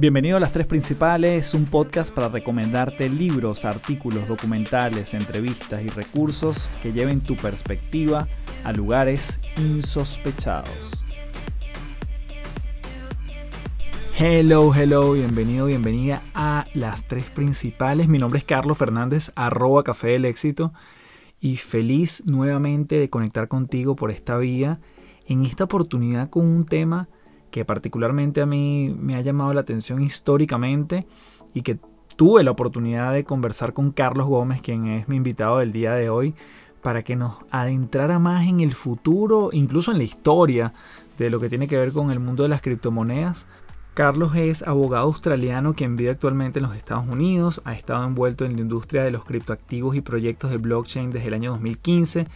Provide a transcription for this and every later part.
Bienvenido a Las Tres Principales, un podcast para recomendarte libros, artículos, documentales, entrevistas y recursos que lleven tu perspectiva a lugares insospechados. Hello, hello, bienvenido, bienvenida a Las Tres Principales. Mi nombre es Carlos Fernández, arroba Café del Éxito, y feliz nuevamente de conectar contigo por esta vía, en esta oportunidad con un tema que particularmente a mí me ha llamado la atención históricamente y que tuve la oportunidad de conversar con Carlos Gómez, quien es mi invitado del día de hoy, para que nos adentrara más en el futuro, incluso en la historia de lo que tiene que ver con el mundo de las criptomonedas. Carlos es abogado australiano quien vive actualmente en los Estados Unidos, ha estado envuelto en la industria de los criptoactivos y proyectos de blockchain desde el año 2015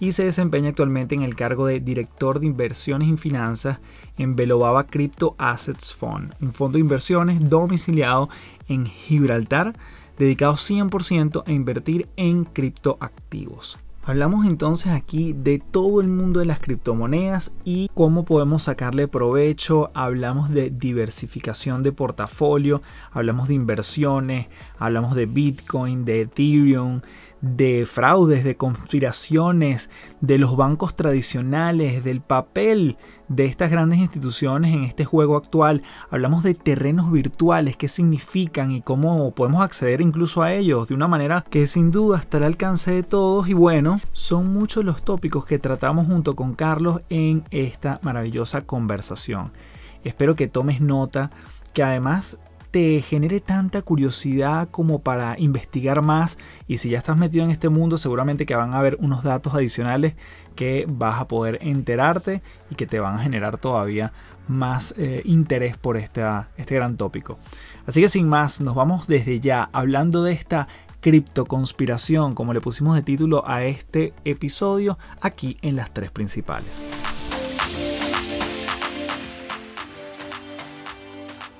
y se desempeña actualmente en el cargo de director de inversiones y finanzas en Velobaba Crypto Assets Fund, un fondo de inversiones domiciliado en Gibraltar dedicado 100% a invertir en criptoactivos. Hablamos entonces aquí de todo el mundo de las criptomonedas y cómo podemos sacarle provecho. Hablamos de diversificación de portafolio, hablamos de inversiones, hablamos de Bitcoin, de Ethereum, de fraudes, de conspiraciones, de los bancos tradicionales, del papel de estas grandes instituciones en este juego actual. Hablamos de terrenos virtuales, qué significan y cómo podemos acceder incluso a ellos de una manera que sin duda está al alcance de todos. Y bueno, son muchos los tópicos que tratamos junto con Carlos en esta maravillosa conversación. Espero que tomes nota que además te genere tanta curiosidad como para investigar más y si ya estás metido en este mundo seguramente que van a haber unos datos adicionales que vas a poder enterarte y que te van a generar todavía más eh, interés por esta, este gran tópico. Así que sin más, nos vamos desde ya hablando de esta criptoconspiración, como le pusimos de título a este episodio, aquí en las tres principales.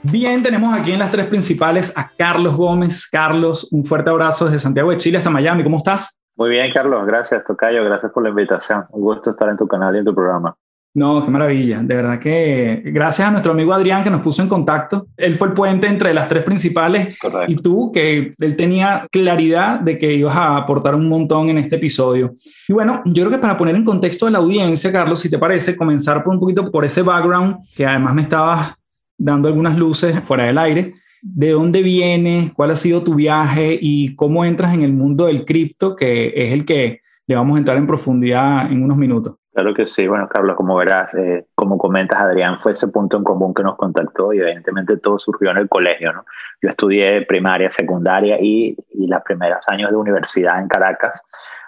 Bien, tenemos aquí en las tres principales a Carlos Gómez. Carlos, un fuerte abrazo desde Santiago de Chile hasta Miami. ¿Cómo estás? Muy bien, Carlos. Gracias, Tocayo. Gracias por la invitación. Un gusto estar en tu canal y en tu programa. No, qué maravilla. De verdad que gracias a nuestro amigo Adrián que nos puso en contacto. Él fue el puente entre las tres principales y tú, que él tenía claridad de que ibas a aportar un montón en este episodio. Y bueno, yo creo que para poner en contexto a la audiencia, Carlos, si te parece, comenzar por un poquito por ese background que además me estabas dando algunas luces fuera del aire. ¿De dónde vienes? ¿Cuál ha sido tu viaje? ¿Y cómo entras en el mundo del cripto, que es el que le vamos a entrar en profundidad en unos minutos? Claro que sí. Bueno, Carlos, como verás, eh, como comentas, Adrián, fue ese punto en común que nos contactó y evidentemente todo surgió en el colegio, ¿no? Yo estudié primaria, secundaria y, y los primeros años de universidad en Caracas.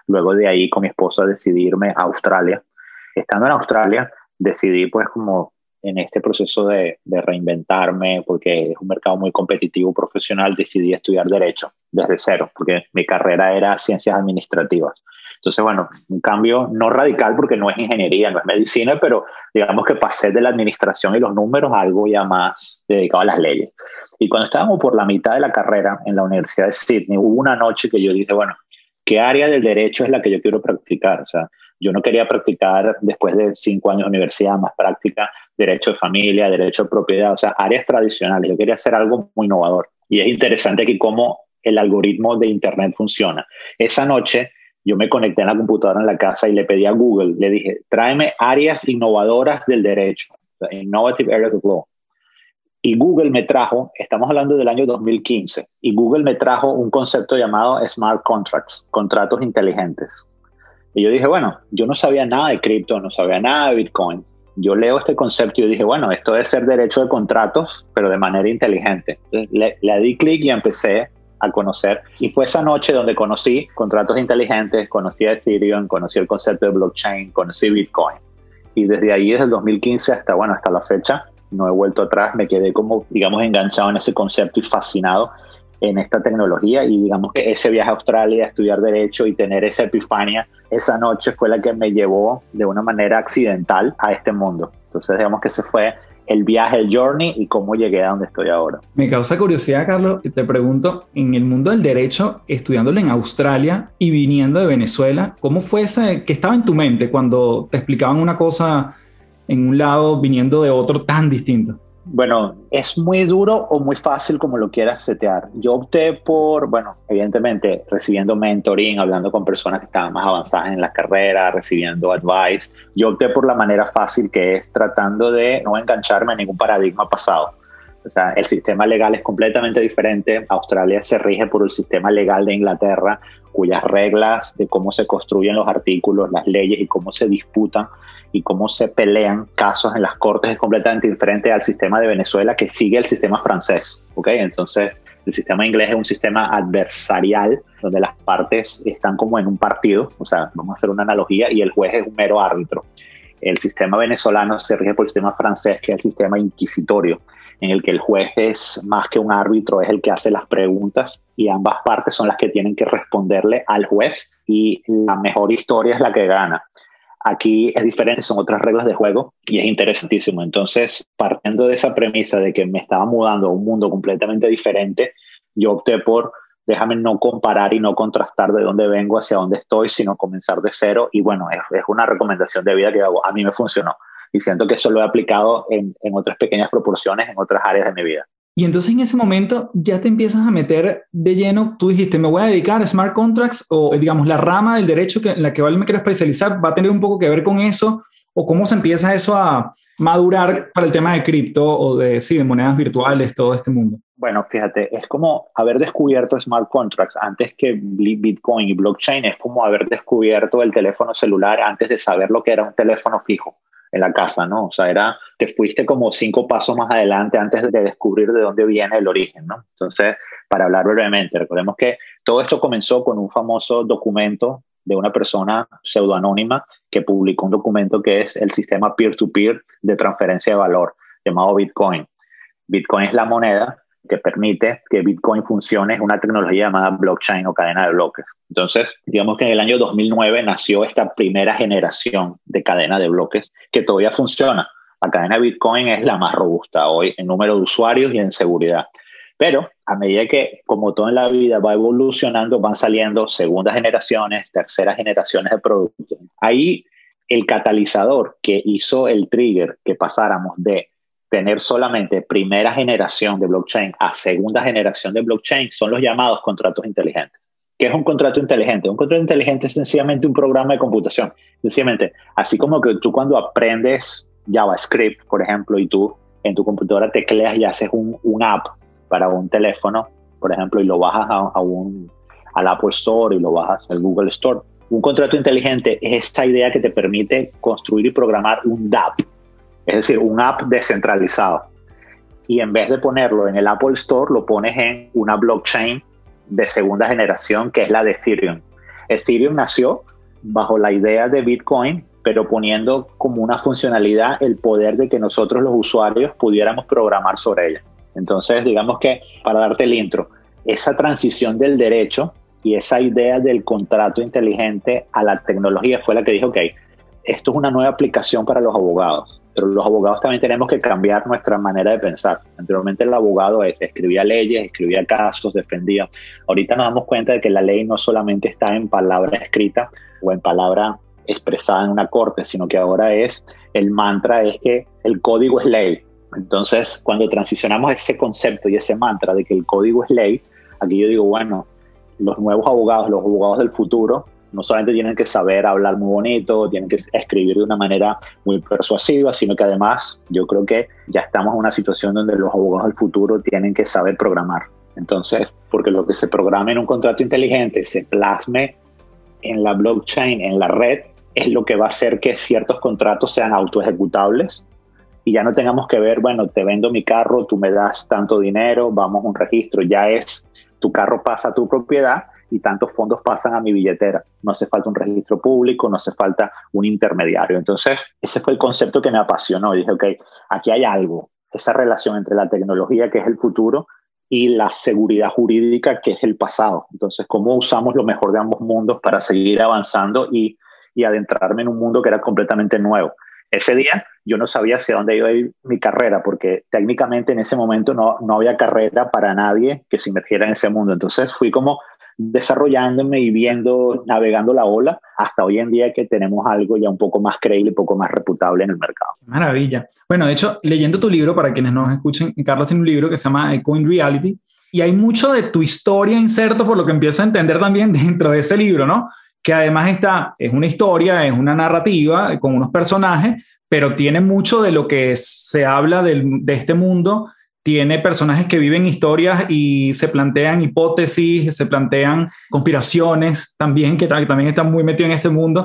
Luego de ahí, con mi esposa, decidí irme a Australia. Estando en Australia, decidí, pues, como en este proceso de, reinventarme, porque es un mercado muy competitivo profesional, decidí estudiar Derecho desde cero, porque mi carrera era Ciencias Administrativas. Entonces, bueno, un cambio no radical porque no es ingeniería, no es medicina, pero digamos que pasé de la administración y los números a algo ya más dedicado a las leyes. Y cuando estábamos por la mitad de la carrera en la Universidad de Sydney, hubo una noche que yo dije, bueno, ¿qué área del derecho es la que yo quiero practicar? O sea, yo no quería practicar después de cinco años de universidad más práctica derecho de familia, derecho de propiedad, o sea, áreas tradicionales. Yo quería hacer algo muy innovador. Y es interesante aquí cómo el algoritmo de Internet funciona. Esa noche yo me conecté en la computadora en la casa y le pedí a Google, le dije, tráeme áreas innovadoras del derecho, Innovative Areas of Law. Y Google me trajo, estamos hablando del año 2015, y Google me trajo un concepto llamado Smart Contracts, contratos inteligentes. Y yo dije, bueno, yo no sabía nada de cripto, no sabía nada de Bitcoin, yo leo este concepto y dije, bueno, esto debe ser derecho de contratos, pero de manera inteligente. le, di clic y empecé a conocer. Y fue esa noche donde conocí contratos inteligentes, conocí a Ethereum, conocí el concepto de blockchain, conocí Bitcoin. Y desde ahí, desde el 2015 hasta, bueno, hasta la fecha, no he vuelto atrás, me quedé como, digamos, enganchado en ese concepto y fascinado en esta tecnología y digamos que ese viaje a Australia a estudiar derecho y tener esa epifania, esa noche fue la que me llevó de una manera accidental a este mundo. Entonces digamos que ese fue el viaje, el journey y cómo llegué a donde estoy ahora. Me causa curiosidad, Carlos, y te pregunto, en el mundo del derecho, estudiándolo en Australia y viniendo de Venezuela, ¿cómo fue ese, qué estaba en tu mente cuando te explicaban una cosa en un lado viniendo de otro tan distinto? Bueno, es muy duro o muy fácil como lo quieras setear. Yo opté por, bueno, evidentemente recibiendo mentoring, hablando con personas que estaban más avanzadas en la carrera, recibiendo advice. Yo opté por la manera fácil que es tratando de no engancharme a ningún paradigma pasado. O sea, el sistema legal es completamente diferente. Australia se rige por el sistema legal de Inglaterra, cuyas reglas de cómo se construyen los artículos, las leyes y cómo se disputan y cómo se pelean casos en las cortes es completamente diferente al sistema de Venezuela que sigue el sistema francés. ¿okay? Entonces, el sistema inglés es un sistema adversarial donde las partes están como en un partido, o sea, vamos a hacer una analogía, y el juez es un mero árbitro. El sistema venezolano se rige por el sistema francés, que es el sistema inquisitorio, en el que el juez es más que un árbitro, es el que hace las preguntas y ambas partes son las que tienen que responderle al juez y la mejor historia es la que gana. Aquí es diferente, son otras reglas de juego y es interesantísimo. Entonces, partiendo de esa premisa de que me estaba mudando a un mundo completamente diferente, yo opté por déjame no comparar y no contrastar de dónde vengo hacia dónde estoy, sino comenzar de cero. Y bueno, es, una recomendación de vida que. A mí me funcionó y siento que eso lo he aplicado en, en otras pequeñas proporciones en otras áreas de mi vida. Y entonces en ese momento ya te empiezas a meter de lleno, tú dijiste, me voy a dedicar a smart contracts o digamos la rama del derecho que, en la que me quiero especializar va a tener un poco que ver con eso o cómo se empieza eso a madurar para el tema de cripto o de, sí, de monedas virtuales, todo este mundo. Bueno, fíjate, es como haber descubierto smart contracts antes que Bitcoin y blockchain, es como haber descubierto el teléfono celular antes de saber lo que era un teléfono fijo en la casa, ¿no? O sea, era, te fuiste como cinco pasos más adelante antes de descubrir de dónde viene el origen, ¿no? Entonces, para hablar brevemente, recordemos que todo esto comenzó con un famoso documento de una persona pseudoanónima que publicó un documento que es el sistema peer-to-peer -peer de transferencia de valor, llamado Bitcoin. Bitcoin es la moneda que permite que Bitcoin funcione, es una tecnología llamada blockchain o cadena de bloques. Entonces, digamos que en el año 2009 nació esta primera generación de cadena de bloques que todavía funciona. La cadena de Bitcoin es la más robusta hoy en número de usuarios y en seguridad. Pero a medida que, como todo en la vida, va evolucionando, van saliendo segundas generaciones, terceras generaciones de productos. Ahí el catalizador que hizo el trigger que pasáramos de tener solamente primera generación de blockchain a segunda generación de blockchain son los llamados contratos inteligentes. ¿Qué es un contrato inteligente? Un contrato inteligente es sencillamente un programa de computación. Sencillamente, así como que tú cuando aprendes JavaScript, por ejemplo, y tú en tu computadora tecleas y haces un, un app para un teléfono, por ejemplo, y lo bajas a, un, al Apple Store y lo bajas al Google Store. Un contrato inteligente es esta idea que te permite construir y programar un DApp, es decir, un app descentralizado. Y en vez de ponerlo en el Apple Store, lo pones en una blockchain de segunda generación que es la de Ethereum. Ethereum nació bajo la idea de Bitcoin, pero poniendo como una funcionalidad el poder de que nosotros los usuarios pudiéramos programar sobre ella. Entonces, digamos que, para darte el intro, esa transición del derecho y esa idea del contrato inteligente a la tecnología fue la que dijo, ok, esto es una nueva aplicación para los abogados pero los abogados también tenemos que cambiar nuestra manera de pensar. Anteriormente el abogado escribía leyes, escribía casos, defendía. Ahorita nos damos cuenta de que la ley no solamente está en palabra escrita o en palabra expresada en una corte, sino que ahora es el mantra es que el código es ley. Entonces, cuando transicionamos ese concepto y ese mantra de que el código es ley, aquí yo digo, bueno, los nuevos abogados, los abogados del futuro, no solamente tienen que saber hablar muy bonito, tienen que escribir de una manera muy persuasiva, sino que además yo creo que ya estamos en una situación donde los abogados del futuro tienen que saber programar. Entonces, porque lo que se programe en un contrato inteligente se plasme en la blockchain, en la red, es lo que va a hacer que ciertos contratos sean autoejecutables y ya no tengamos que ver, bueno, te vendo mi carro, tú me das tanto dinero, vamos a un registro, ya es, tu carro pasa a tu propiedad y tantos fondos pasan a mi billetera. No hace falta un registro público, no hace falta un intermediario. Entonces, ese fue el concepto que me apasionó. Y dije, ok, aquí hay algo, esa relación entre la tecnología, que es el futuro, y la seguridad jurídica, que es el pasado. Entonces, ¿cómo usamos lo mejor de ambos mundos para seguir avanzando y, y adentrarme en un mundo que era completamente nuevo? Ese día yo no sabía hacia dónde iba a ir mi carrera, porque técnicamente en ese momento no, no había carrera para nadie que se inmergiera en ese mundo. Entonces fui como desarrollándome y viendo, navegando la ola, hasta hoy en día que tenemos algo ya un poco más creíble, un poco más reputable en el mercado. Maravilla. Bueno, de hecho, leyendo tu libro, para quienes nos escuchen, Carlos tiene un libro que se llama Coin Reality, y hay mucho de tu historia inserto por lo que empiezo a entender también dentro de ese libro, ¿no? Que además está, es una historia, es una narrativa con unos personajes, pero tiene mucho de lo que se habla de este mundo tiene personajes que viven historias y se plantean hipótesis, se plantean conspiraciones también, que también están muy metidos en este mundo,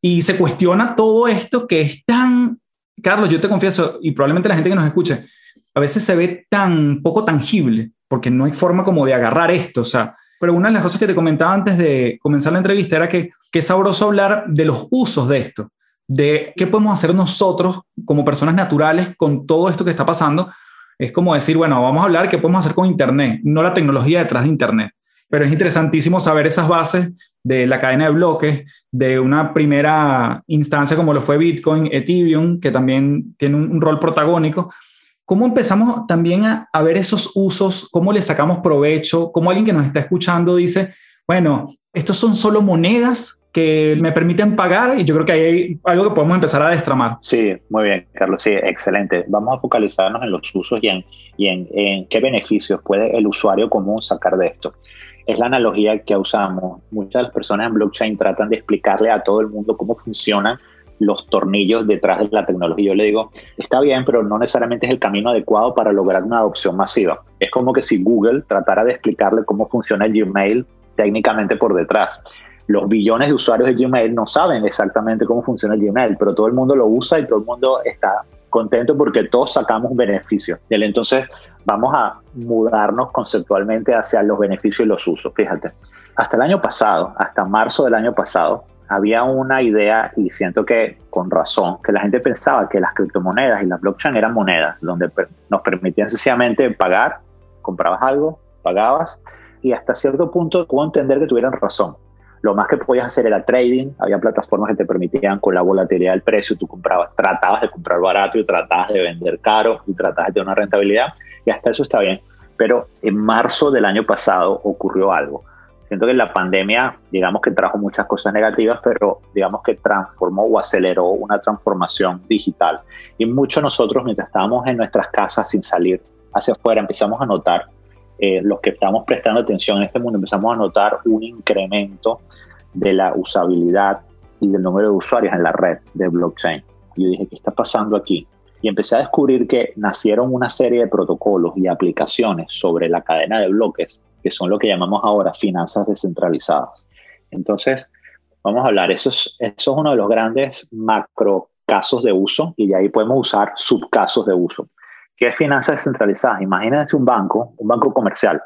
y se cuestiona todo esto que es tan, Carlos, yo te confieso, y probablemente la gente que nos escuche, a veces se ve tan poco tangible, porque no hay forma como de agarrar esto, o sea, pero una de las cosas que te comentaba antes de comenzar la entrevista era que, que es sabroso hablar de los usos de esto, de qué podemos hacer nosotros como personas naturales con todo esto que está pasando, es como decir, bueno, vamos a hablar qué podemos hacer con Internet, no la tecnología detrás de Internet. Pero es interesantísimo saber esas bases de la cadena de bloques, de una primera instancia como lo fue Bitcoin, Ethereum, que también tiene un, rol protagónico. ¿Cómo empezamos también a, a, ver esos usos? ¿Cómo le sacamos provecho? ¿Cómo alguien que nos está escuchando dice, bueno, estos son solo monedas que me permiten pagar y yo creo que hay algo que podemos empezar a destramar. Sí, muy bien, Carlos, sí, excelente. Vamos a focalizarnos en los usos y en, qué beneficios puede el usuario común sacar de esto. Es la analogía que usamos. Muchas personas en blockchain tratan de explicarle a todo el mundo cómo funcionan los tornillos detrás de la tecnología. Yo le digo, está bien, pero no necesariamente es el camino adecuado para lograr una adopción masiva. Es como que si Google tratara de explicarle cómo funciona el Gmail técnicamente por detrás los billones de usuarios de Gmail no saben exactamente cómo funciona Gmail, pero todo el mundo lo usa y todo el mundo está contento porque todos sacamos un beneficio. Entonces, vamos a mudarnos conceptualmente hacia los beneficios y los usos. Fíjate, hasta el año pasado, hasta marzo del año pasado, había una idea, y siento que con razón, que la gente pensaba que las criptomonedas y la blockchain eran monedas, donde nos permitían sencillamente pagar, comprabas algo, pagabas, y hasta cierto punto puedo entender que tuvieran razón. Lo más que podías hacer era trading, había plataformas que te permitían con la volatilidad del precio, tú comprabas, tratabas de comprar barato y tratabas de vender caro y tratabas de tener una rentabilidad y hasta eso está bien. Pero en marzo del año pasado ocurrió algo. Siento que la pandemia, digamos que trajo muchas cosas negativas, pero digamos que transformó o aceleró una transformación digital. Y muchos nosotros, mientras estábamos en nuestras casas sin salir hacia afuera, empezamos a notar eh, los que estamos prestando atención en este mundo, empezamos a notar un incremento de la usabilidad y del número de usuarios en la red de blockchain. Yo dije, ¿qué está pasando aquí? Y empecé a descubrir que nacieron una serie de protocolos y aplicaciones sobre la cadena de bloques, que son lo que llamamos ahora finanzas descentralizadas. Entonces, vamos a hablar, eso es, eso es uno de los grandes macro casos de uso y de ahí podemos usar subcasos de uso. ¿Qué es finanzas descentralizadas? Imagínate un banco, un banco comercial.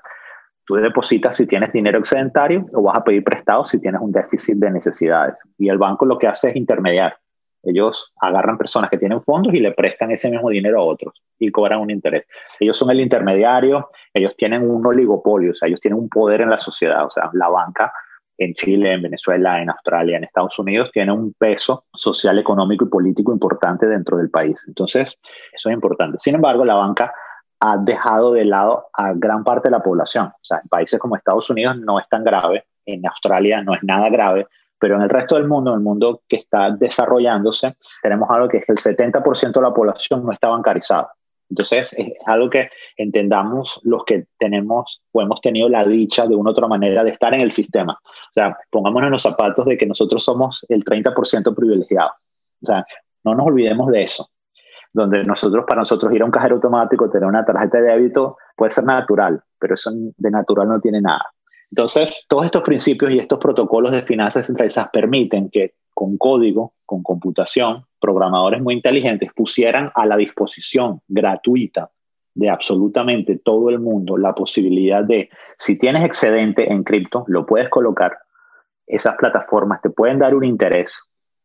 Tú depositas si tienes dinero excedentario o vas a pedir prestado si tienes un déficit de necesidades. Y el banco lo que hace es intermediar. Ellos agarran personas que tienen fondos y le prestan ese mismo dinero a otros y cobran un interés. Ellos son el intermediario, ellos tienen un oligopolio, o sea, ellos tienen un poder en la sociedad. O sea, la banca en Chile, en Venezuela, en Australia, en Estados Unidos, tiene un peso social, económico y político importante dentro del país. Entonces, eso es importante. Sin embargo, la banca ha dejado de lado a gran parte de la población. O sea, en países como Estados Unidos no es tan grave, en Australia no es nada grave, pero en el resto del mundo, en el mundo que está desarrollándose, tenemos algo que es que el 70% de la población no está bancarizada. Entonces, es algo que entendamos los que tenemos o hemos tenido la dicha de una u otra manera de estar en el sistema. O sea, pongámonos en los zapatos de que nosotros somos el 30% privilegiado. O sea, no nos olvidemos de eso. Donde nosotros, para nosotros ir a un cajero automático, tener una tarjeta de débito, puede ser natural, pero eso de natural no tiene nada. Entonces, todos estos principios y estos protocolos de finanzas centralizadas permiten que con código, con computación, programadores muy inteligentes pusieran a la disposición gratuita de absolutamente todo el mundo la posibilidad de, si tienes excedente en cripto, lo puedes colocar. Esas plataformas te pueden dar un interés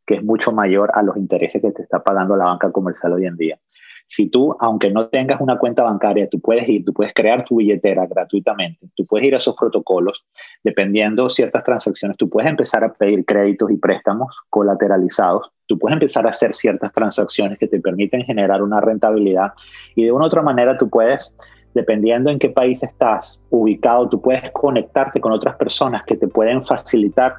que es mucho mayor a los intereses que te está pagando la banca comercial hoy en día. Si tú, aunque no tengas una cuenta bancaria, tú puedes ir, tú puedes crear tu billetera gratuitamente, tú puedes ir a esos protocolos, dependiendo ciertas transacciones, tú puedes empezar a pedir créditos y préstamos colateralizados, tú puedes empezar a hacer ciertas transacciones que te permiten generar una rentabilidad y de una u otra manera tú puedes dependiendo en qué país estás ubicado, tú puedes conectarte con otras personas que te pueden facilitar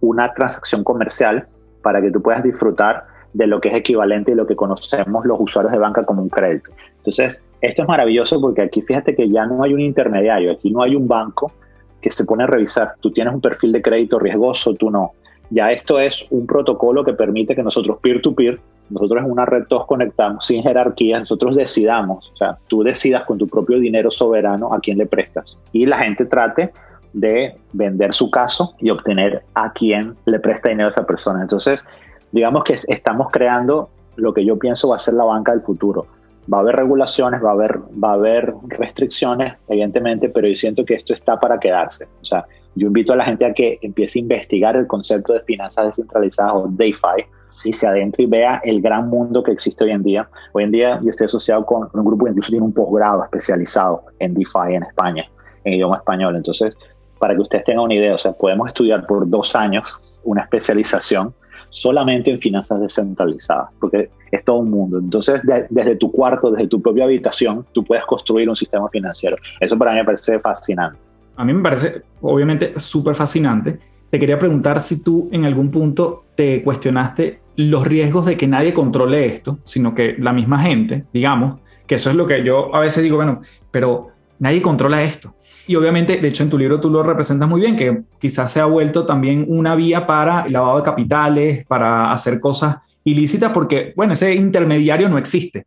una transacción comercial para que tú puedas disfrutar de lo que es equivalente y lo que conocemos los usuarios de banca como un crédito. Entonces, esto es maravilloso porque aquí fíjate que ya no hay un intermediario, aquí no hay un banco que se pone a revisar, tú tienes un perfil de crédito riesgoso, tú no. Ya esto es un protocolo que permite que nosotros peer-to-peer, nosotros en una red todos conectamos sin jerarquía, nosotros decidamos, o sea, tú decidas con tu propio dinero soberano a quién le prestas y la gente trate de vender su caso y obtener a quién le presta dinero a esa persona. Entonces, digamos que estamos creando lo que yo pienso va a ser la banca del futuro. Va a haber regulaciones, va a haber, va a haber restricciones, evidentemente, pero yo siento que esto está para quedarse. O sea, yo invito a la gente a que empiece a investigar el concepto de finanzas descentralizadas o DeFi y se adentre y vea el gran mundo que existe hoy en día. Hoy en día yo estoy asociado con un grupo que incluso tiene un posgrado especializado en DeFi en España, en idioma español. Entonces, para que ustedes tengan una idea, o sea, podemos estudiar por dos años una especialización solamente en finanzas descentralizadas, porque es todo un mundo. Entonces, desde tu cuarto, desde tu propia habitación, tú puedes construir un sistema financiero. Eso para mí me parece fascinante. A mí me parece, obviamente, súper fascinante. Te quería preguntar si tú en algún punto te cuestionaste los riesgos de que nadie controle esto, sino que la misma gente, digamos, que eso es lo que yo a veces digo, bueno, pero nadie controla esto. Y obviamente, de hecho, en tu libro tú lo representas muy bien, que quizás se ha vuelto también una vía para el lavado de capitales, para hacer cosas ilícitas, porque, bueno, ese intermediario no existe.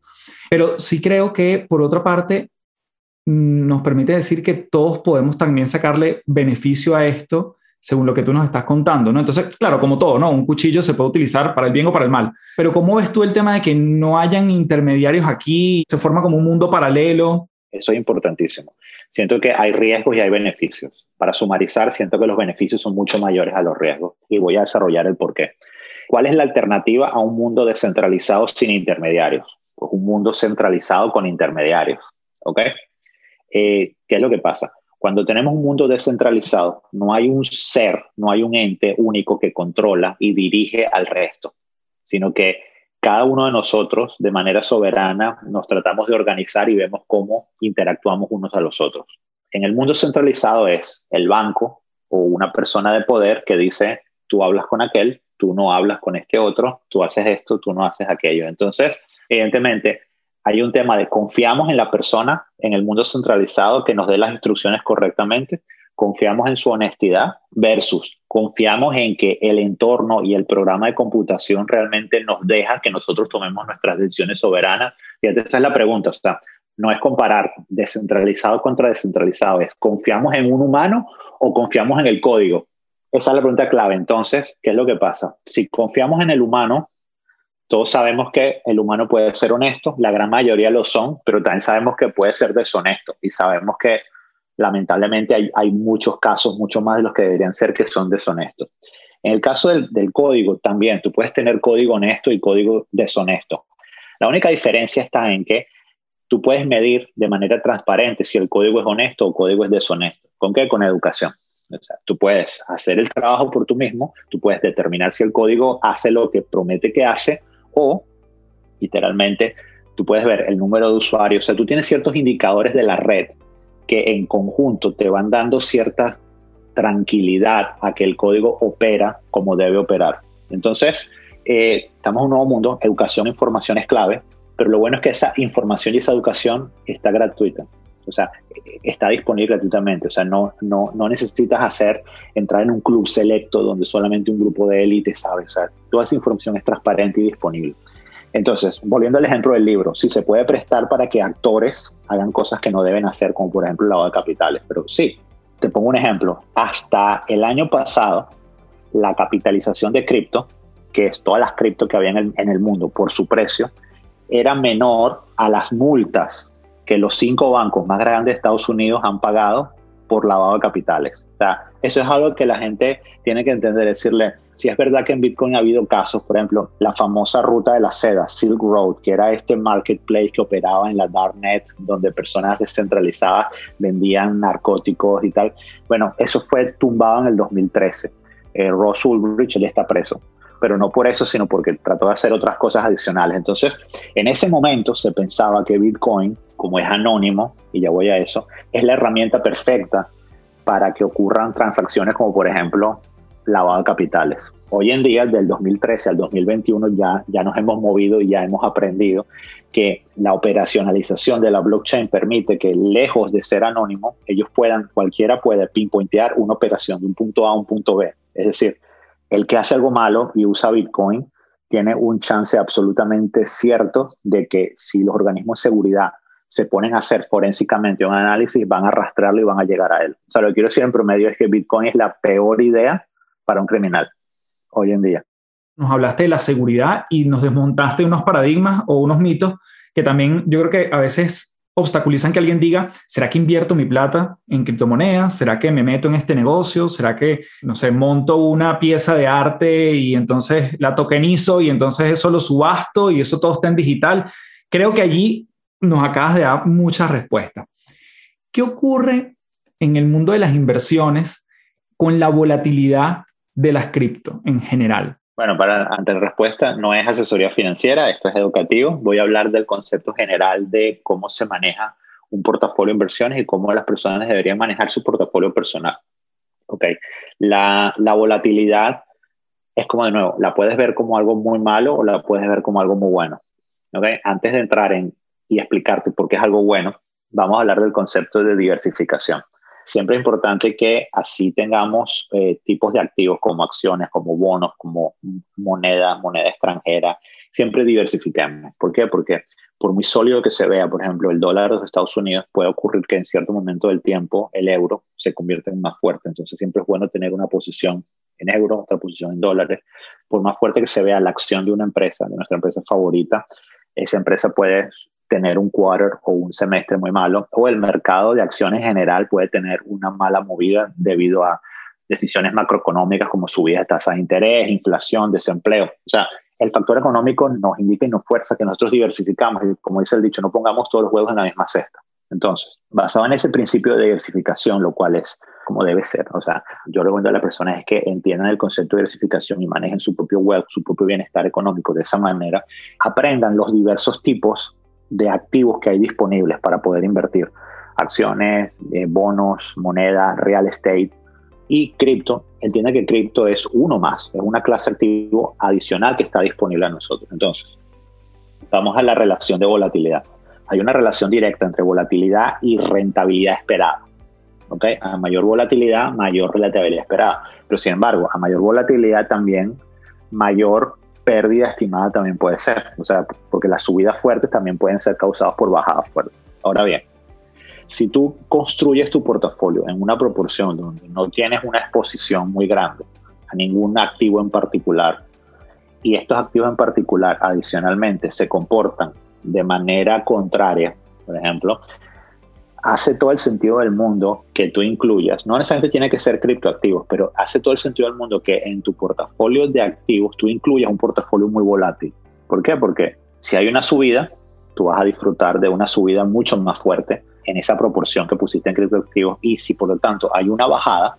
Pero sí creo que, por otra parte, mm, nos permite decir que todos podemos también sacarle beneficio a esto según lo que tú nos estás contando, ¿no? Entonces, claro, como todo, ¿no? Un cuchillo se puede utilizar para el bien o para el mal. Pero ¿cómo ves tú el tema de que no hayan intermediarios aquí? Se forma como un mundo paralelo. Eso es importantísimo. Siento que hay riesgos y hay beneficios. Para sumarizar, siento que los beneficios son mucho mayores a los riesgos y voy a desarrollar el por qué. ¿Cuál es la alternativa a un mundo descentralizado sin intermediarios? Pues un mundo centralizado con intermediarios. ¿Ok? Eh, ¿Qué es lo que pasa? Cuando tenemos un mundo descentralizado, no hay un ser, no hay un ente único que controla y dirige al resto, sino que cada uno de nosotros de manera soberana nos tratamos de organizar y vemos cómo interactuamos unos a los otros. En el mundo centralizado es el banco o una persona de poder que dice, tú hablas con aquel, tú no hablas con este otro, tú haces esto, tú no haces aquello. Entonces, evidentemente, hay un tema de confiamos en la persona en el mundo centralizado que nos dé las instrucciones correctamente, confiamos en su honestidad versus confiamos en que el entorno y el programa de computación realmente nos deja que nosotros tomemos nuestras decisiones soberanas. Y esa es la pregunta, o sea, no es comparar descentralizado contra descentralizado, es confiamos en un humano o confiamos en el código. Esa es la pregunta clave. Entonces, ¿qué es lo que pasa? Si confiamos en el humano, todos sabemos que el humano puede ser honesto, la gran mayoría lo son, pero también sabemos que puede ser deshonesto y sabemos que lamentablemente hay, muchos casos, mucho más de los que deberían ser, que son deshonestos. En el caso del, código también, tú puedes tener código honesto y código deshonesto. La única diferencia está en que tú puedes medir de manera transparente si el código es honesto o código es deshonesto. ¿Con qué? Con educación. O sea, tú puedes hacer el trabajo por tú mismo, tú puedes determinar si el código hace lo que promete que hace o, literalmente, tú puedes ver el número de usuarios. O sea, tú tienes ciertos indicadores de la red que en conjunto te van dando cierta tranquilidad a que el código opera como debe operar. Entonces, eh, estamos en un nuevo mundo, educación e información es clave, pero lo bueno es que esa información y esa educación está gratuita. O sea, está disponible gratuitamente. O sea, no, no, no necesitas hacer, entrar en un club selecto donde solamente un grupo de élite sabe. O sea, toda esa información es transparente y disponible. Entonces, volviendo al ejemplo del libro, sí se puede prestar para que actores hagan cosas que no deben hacer, como por ejemplo el lavado de capitales, pero sí, te pongo un ejemplo, hasta el año pasado, la capitalización de cripto, que es todas las cripto que había en el mundo por su precio, era menor a las multas que los cinco bancos más grandes de Estados Unidos han pagado por lavado de capitales. O sea, eso es algo que la gente tiene que entender, decirle, si es verdad que en Bitcoin ha habido casos, por ejemplo, la famosa ruta de la seda, Silk Road, que era este marketplace que operaba en la Darknet, donde personas descentralizadas vendían narcóticos y tal. Bueno, eso fue tumbado en el 2013. Eh, Ross Ulbricht, está preso. Pero no por eso, sino porque trató de hacer otras cosas adicionales. Entonces, en ese momento se pensaba que Bitcoin, como es anónimo, y ya voy a eso, es la herramienta perfecta para que ocurran transacciones como por ejemplo lavado de capitales. Hoy en día, del 2013 al 2021, ya, ya nos hemos movido y ya hemos aprendido que la operacionalización de la blockchain permite que lejos de ser anónimo, ellos puedan, cualquiera puede pinpointear una operación de un punto A a un punto B. Es decir, el que hace algo malo y usa Bitcoin tiene un chance absolutamente cierto de que si los organismos de seguridad se ponen a hacer forensicamente un análisis, van a arrastrarlo y van a llegar a él. O sea, lo que quiero decir en promedio es que Bitcoin es la peor idea para un criminal hoy en día. Nos hablaste de la seguridad y nos desmontaste unos paradigmas o unos mitos que también yo creo que a veces obstaculizan que alguien diga, ¿será que invierto mi plata en criptomonedas? ¿Será que me meto en este negocio? ¿Será que, no sé, monto una pieza de arte y entonces la tokenizo y entonces eso lo subasto y eso todo está en digital? Creo que allí nos acabas de dar muchas respuestas. ¿Qué ocurre en el mundo de las inversiones con la volatilidad de las cripto en general? Bueno, para ante la respuesta, no es asesoría financiera, esto es educativo. Voy a hablar del concepto general de cómo se maneja un portafolio de inversiones y cómo las personas deberían manejar su portafolio personal. Ok, la, la volatilidad es como de nuevo, la puedes ver como algo muy malo o la puedes ver como algo muy bueno. Okay? Antes de entrar en y explicarte por qué es algo bueno, vamos a hablar del concepto de diversificación. Siempre es importante que así tengamos eh, tipos de activos como acciones, como bonos, como moneda, moneda extranjera. Siempre diversifiquemos. ¿Por qué? Porque por muy sólido que se vea, por ejemplo, el dólar de los Estados Unidos, puede ocurrir que en cierto momento del tiempo el euro se convierta en más fuerte. Entonces siempre es bueno tener una posición en euros, otra posición en dólares. Por más fuerte que se vea la acción de una empresa, de nuestra empresa favorita, esa empresa puede tener un quarter o un semestre muy malo, o el mercado de acciones en general puede tener una mala movida debido a decisiones macroeconómicas como subida de tasas de interés, inflación, desempleo. O sea, el factor económico nos indica y nos fuerza que nosotros diversificamos y como dice el dicho, no pongamos todos los huevos en la misma cesta. Entonces, basado en ese principio de diversificación, lo cual es como debe ser, o sea, yo recomiendo a las personas es que entiendan el concepto de diversificación y manejen su propio wealth, su propio bienestar económico de esa manera, aprendan los diversos tipos de activos que hay disponibles para poder invertir. Acciones, eh, bonos, moneda, real estate y cripto. Entiende que cripto es uno más, es una clase activo adicional que está disponible a nosotros. Entonces, vamos a la relación de volatilidad. Hay una relación directa entre volatilidad y rentabilidad esperada. ¿okay? A mayor volatilidad, mayor rentabilidad esperada. Pero sin embargo, a mayor volatilidad también mayor pérdida estimada también puede ser, o sea, porque las subidas fuertes también pueden ser causadas por bajadas fuertes. Ahora bien, si tú construyes tu portafolio en una proporción donde no tienes una exposición muy grande a ningún activo en particular, y estos activos en particular adicionalmente se comportan de manera contraria, por ejemplo, hace todo el sentido del mundo que tú incluyas, no necesariamente tiene que ser criptoactivos, pero hace todo el sentido del mundo que en tu portafolio de activos tú incluyas un portafolio muy volátil. ¿Por qué? Porque si hay una subida, tú vas a disfrutar de una subida mucho más fuerte en esa proporción que pusiste en criptoactivos y si por lo tanto hay una bajada,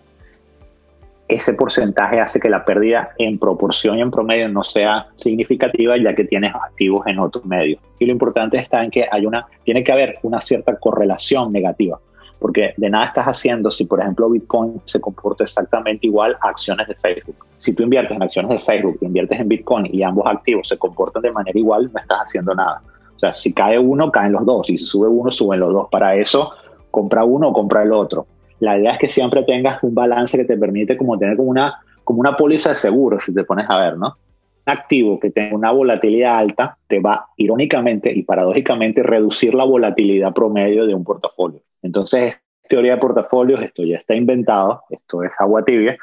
ese porcentaje hace que la pérdida en proporción y en promedio no sea significativa ya que tienes activos en otros medios. Y lo importante está en que hay una, tiene que haber una cierta correlación negativa, porque de nada estás haciendo si, por ejemplo, Bitcoin se comporta exactamente igual a acciones de Facebook. Si tú inviertes en acciones de Facebook, inviertes en Bitcoin y ambos activos se comportan de manera igual, no estás haciendo nada. O sea, si cae uno, caen los dos. Y si sube uno, suben los dos. Para eso, compra uno o compra el otro la idea es que siempre tengas un balance que te permite como tener como una, como una póliza de seguro, si te pones a ver, ¿no? Un activo que tenga una volatilidad alta te va irónicamente y paradójicamente reducir la volatilidad promedio de un portafolio. Entonces, teoría de portafolios, esto ya está inventado, esto es agua tibia,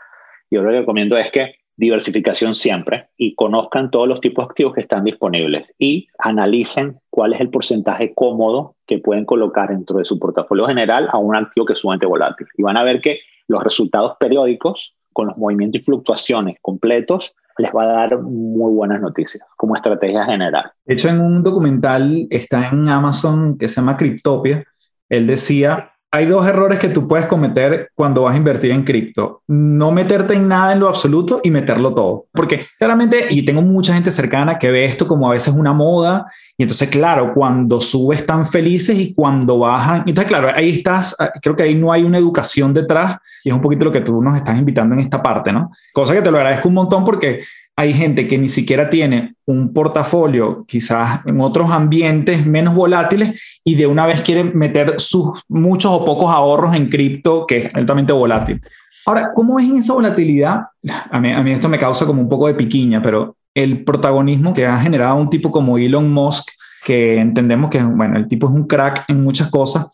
yo lo que recomiendo es que diversificación siempre y conozcan todos los tipos de activos que están disponibles y analicen cuál es el porcentaje cómodo que pueden colocar dentro de su portafolio general a un activo que es sumamente volátil. Y van a ver que los resultados periódicos con los movimientos y fluctuaciones completos les va a dar muy buenas noticias como estrategia general. De hecho, en un documental está en Amazon que se llama Cryptopia, él decía hay dos errores que tú puedes cometer cuando vas a invertir en cripto. No meterte en nada en lo absoluto y meterlo todo. Porque claramente, y tengo mucha gente cercana que ve esto como a veces una moda, y entonces, claro, cuando subes están felices y cuando bajan, entonces, claro, ahí estás, ah, creo que ahí no hay una educación detrás, y es un poquito lo que tú nos estás invitando en esta parte, ¿no? Cosa que te lo agradezco un montón porque hay gente que ni siquiera tiene un portafolio, quizás en otros ambientes menos volátiles, y de una vez quiere meter sus muchos o pocos ahorros en cripto, que es altamente volátil. Ahora, ¿cómo es en esa volatilidad? A mí, a mí esto me causa como un poco de piquiña, pero el protagonismo que ha generado un tipo como Elon Musk, que entendemos que, bueno, el tipo es un crack en muchas cosas,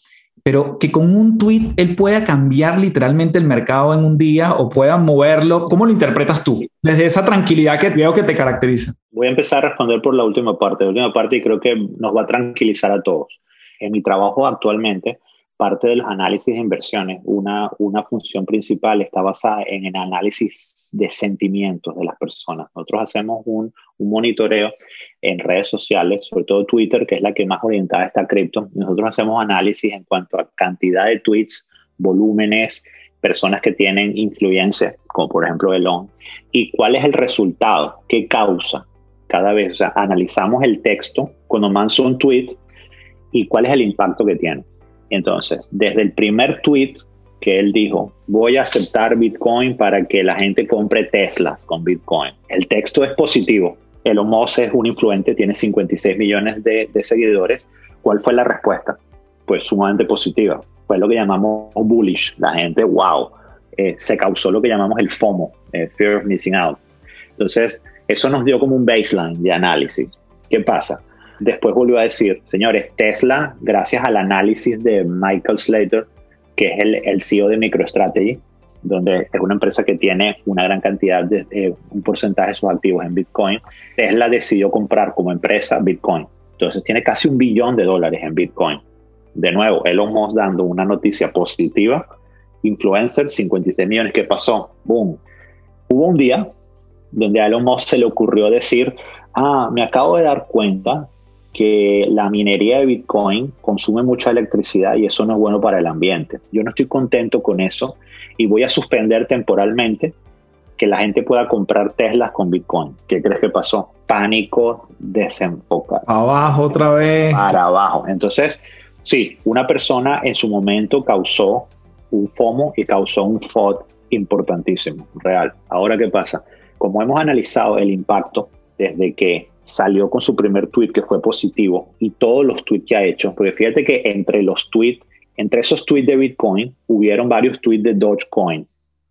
pero que con un tweet él pueda cambiar literalmente el mercado en un día o pueda moverlo. ¿Cómo lo interpretas tú? Desde esa tranquilidad que veo que te caracteriza. Voy a empezar a responder por la última parte. La última parte y creo que nos va a tranquilizar a todos. En mi trabajo actualmente, parte de los análisis de inversiones, una, una función principal está basada en el análisis de sentimientos de las personas. Nosotros hacemos un, un monitoreo en redes sociales, sobre todo Twitter, que es la que más orientada está a cripto. Nosotros hacemos análisis en cuanto a cantidad de tweets, volúmenes, personas que tienen influencia, como por ejemplo Elon, y cuál es el resultado, qué causa cada vez. O sea, analizamos el texto cuando manso un tweet y cuál es el impacto que tiene. Entonces, desde el primer tweet que él dijo, voy a aceptar Bitcoin para que la gente compre Tesla con Bitcoin. El texto es positivo, Elon Musk es un influente, tiene 56 millones de, seguidores. ¿Cuál fue la respuesta? Pues sumamente positiva. Fue lo que llamamos bullish. La gente, wow, eh, se causó lo que llamamos el FOMO, eh, Fear of Missing Out. Entonces, eso nos dio como un baseline de análisis. ¿Qué pasa? Después volvió a decir, señores, Tesla, gracias al análisis de Michael Slater, que es el, el CEO de MicroStrategy, donde es una empresa que tiene una gran cantidad de eh, un porcentaje de sus activos en Bitcoin, Tesla decidió comprar como empresa Bitcoin. Entonces tiene casi un billón de dólares en Bitcoin. De nuevo, Elon Musk dando una noticia positiva. Influencer, 56 millones. ¿Qué pasó? Boom. Hubo un día donde a Elon Musk se le ocurrió decir, ah, me acabo de dar cuenta que la minería de Bitcoin consume mucha electricidad y eso no es bueno para el ambiente. Yo no estoy contento con eso y voy a suspender temporalmente que la gente pueda comprar Teslas con Bitcoin. ¿Qué crees que pasó? Pánico, desenfocado. Abajo otra vez. Para abajo. Entonces, sí, una persona en su momento causó un FOMO y causó un FOD importantísimo, real. Ahora, ¿qué pasa? Como hemos analizado el impacto desde que salió con su primer tweet que fue positivo y todos los tweets que ha hecho, porque fíjate que entre los tweets entre esos tweets de Bitcoin, hubieron varios tweets de Dogecoin,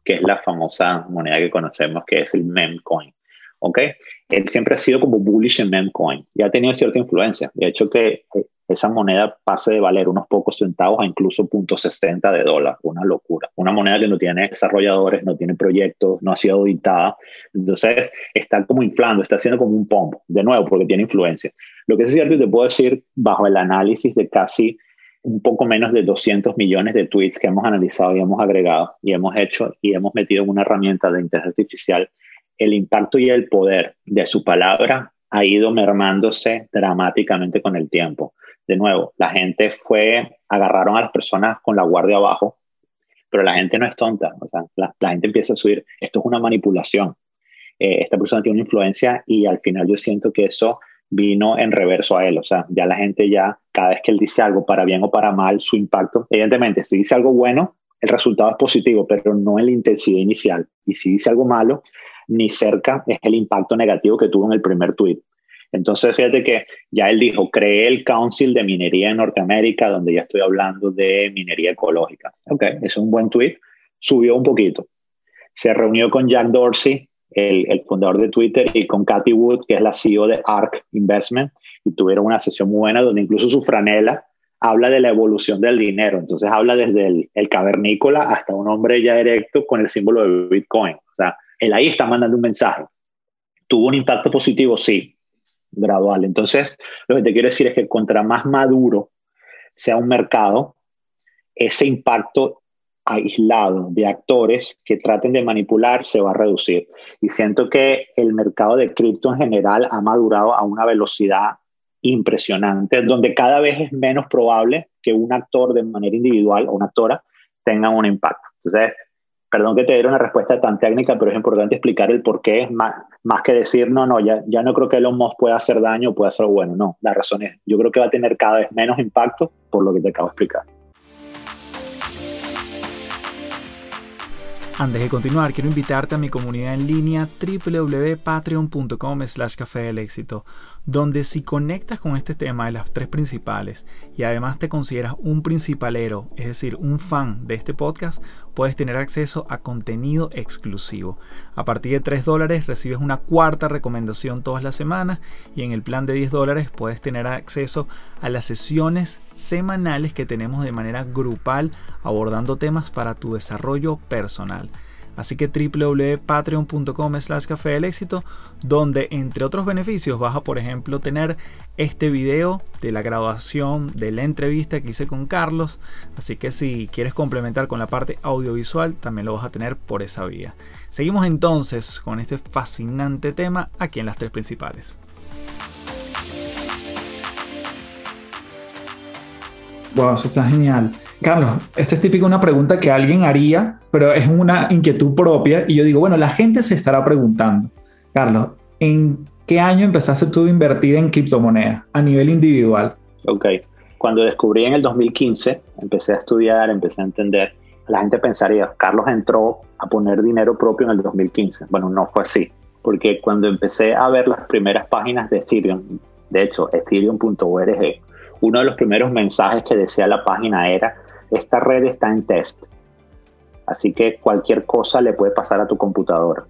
que es la famosa moneda que conocemos, que es el memcoin. ¿Ok? Él siempre ha sido como bullish en memcoin y ha tenido cierta influencia. De hecho, que esa moneda pase de valer unos pocos centavos a incluso 0.60 de dólar. Una locura. Una moneda que no tiene desarrolladores, no tiene proyectos, no ha sido auditada. Entonces, está como inflando, está haciendo como un pump, de nuevo, porque tiene influencia. Lo que es cierto y te puedo decir, bajo el análisis de casi un poco menos de 200 millones de tweets que hemos analizado y hemos agregado y hemos hecho y hemos metido en una herramienta de inteligencia artificial, el impacto y el poder de su palabra ha ido mermándose dramáticamente con el tiempo. De nuevo, la gente fue, agarraron a las personas con la guardia abajo, pero la gente no es tonta, o sea, la, gente empieza a subir, esto es una manipulación, eh, esta persona tiene una influencia y al final yo siento que eso vino en reverso a él. O sea, ya la gente ya, cada vez que él dice algo para bien o para mal, su impacto, evidentemente, si dice algo bueno, el resultado es positivo, pero no en la intensidad inicial. Y si dice algo malo, ni cerca es el impacto negativo que tuvo en el primer tweet. Entonces, fíjate que ya él dijo, creé el Council de Minería en Norteamérica, donde ya estoy hablando de minería ecológica. Ok, es un buen tweet. Subió un poquito. Se reunió con Jack Dorsey, el, fundador de Twitter, y con Cathy Wood, que es la CEO de ARK Investment, y tuvieron una sesión muy buena donde incluso su franela habla de la evolución del dinero. Entonces habla desde el, el cavernícola hasta un hombre ya erecto con el símbolo de Bitcoin. O sea, él ahí está mandando un mensaje. ¿Tuvo un impacto positivo? Sí, gradual. Entonces, lo que te quiero decir es que contra más maduro sea un mercado, ese impacto aislado de actores que traten de manipular se va a reducir. Y siento que el mercado de cripto en general ha madurado a una velocidad impresionante, donde cada vez es menos probable que un actor de manera individual o una actora tenga un impacto. Entonces, perdón que te diera una respuesta tan técnica, pero es importante explicar el por qué, más, más que decir, no, no, ya, ya no creo que Elon Musk pueda hacer daño o pueda hacer bueno. No, la razón es, yo creo que va a tener cada vez menos impacto por lo que te acabo de explicar. Antes de continuar, quiero invitarte a mi comunidad en línea www.patreon.com slash café del éxito, donde si conectas con este tema de las tres principales y además te consideras un principalero, es decir, un fan de este podcast, puedes tener acceso a contenido exclusivo. A partir de 3 dólares recibes una cuarta recomendación todas las semanas y en el plan de 10 dólares puedes tener acceso a las sesiones semanales que tenemos de manera grupal abordando temas para tu desarrollo personal. Así que www.patreon.com slash café del éxito, donde entre otros beneficios vas a, por ejemplo, tener este video de la graduación de la entrevista que hice con Carlos. Así que si quieres complementar con la parte audiovisual, también lo vas a tener por esa vía. Seguimos entonces con este fascinante tema aquí en las tres principales. Wow, eso está genial. Carlos, esta es típica una pregunta que alguien haría, pero es una inquietud propia. Y yo digo, bueno, la gente se estará preguntando, Carlos, ¿en qué año empezaste tú a invertir en criptomonedas a nivel individual? Ok, cuando descubrí en el 2015, empecé a estudiar, empecé a entender, la gente pensaría, Carlos entró a poner dinero propio en el 2015. Bueno, no fue así, porque cuando empecé a ver las primeras páginas de Ethereum, de hecho, ethereum.org, uno de los primeros mensajes que decía la página era, esta red está en test, así que cualquier cosa le puede pasar a tu computadora.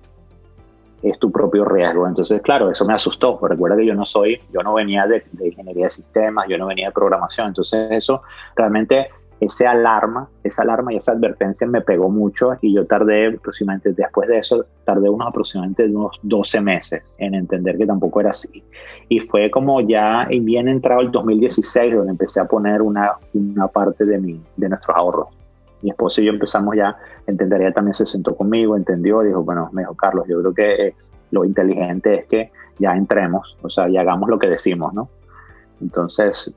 Es tu propio riesgo. Entonces, claro, eso me asustó. Recuerda que yo no soy, yo no venía de, de ingeniería de sistemas, yo no venía de programación. Entonces, eso realmente ese alarma, esa alarma y esa advertencia me pegó mucho y yo tardé aproximadamente, después de eso, tardé unos aproximadamente unos 12 meses en entender que tampoco era así. Y fue como ya bien entrado el 2016 donde empecé a poner una, una parte de, mi, de nuestros ahorros. Mi esposo y yo empezamos ya, entendería también se sentó conmigo, entendió, dijo, bueno, me dijo, Carlos, yo creo que lo inteligente es que ya entremos, o sea, y hagamos lo que decimos, ¿no? Entonces,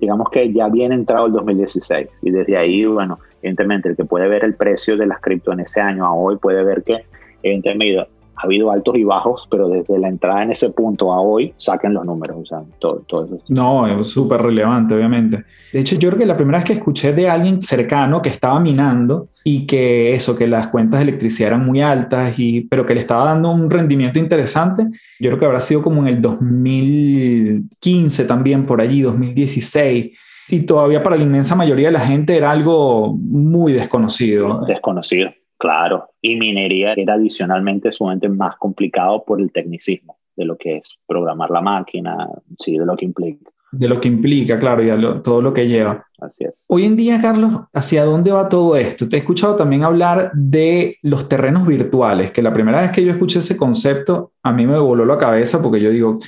digamos que ya viene entrado el 2016 y desde ahí, bueno, evidentemente el que puede ver el precio de las cripto en ese año a hoy puede ver que evidentemente ha habido altos y bajos, pero desde la entrada en ese punto a hoy, saquen los números, o sea, todo, todo eso. No, es súper relevante, obviamente. De hecho, yo creo que la primera vez que escuché de alguien cercano que estaba minando y que eso, que las cuentas de electricidad eran muy altas, y, pero que le estaba dando un rendimiento interesante, yo creo que habrá sido como en el 2015 también, por allí, 2016 y todavía para la inmensa mayoría de la gente era algo muy desconocido. Desconocido. Claro, y minería era adicionalmente sumamente más complicado por el tecnicismo de lo que es programar la máquina, sí, de lo que implica. De lo que implica, claro, y todo lo que lleva. Así es. Hoy en día, Carlos, ¿hacia dónde va todo esto? Te he escuchado también hablar de los terrenos virtuales, que la primera vez que yo escuché ese concepto, a mí me voló la cabeza porque yo digo,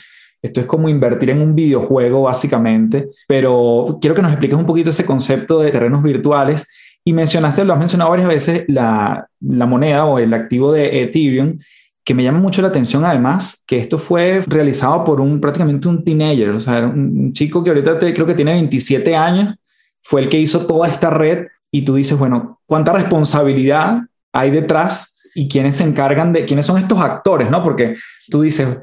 esto es como invertir en un videojuego, básicamente, pero quiero que nos expliques un poquito ese concepto de terrenos virtuales y mencionaste, lo has mencionado varias veces, la, la, moneda o el activo de Ethereum, que me llama mucho la atención además, que esto fue realizado por un prácticamente un teenager, o sea, un chico que ahorita creo que tiene 27 años, fue el que hizo toda esta red y tú dices, bueno, ¿cuánta responsabilidad hay detrás y quiénes se encargan de, quiénes son estos actores, ¿no? Porque tú dices,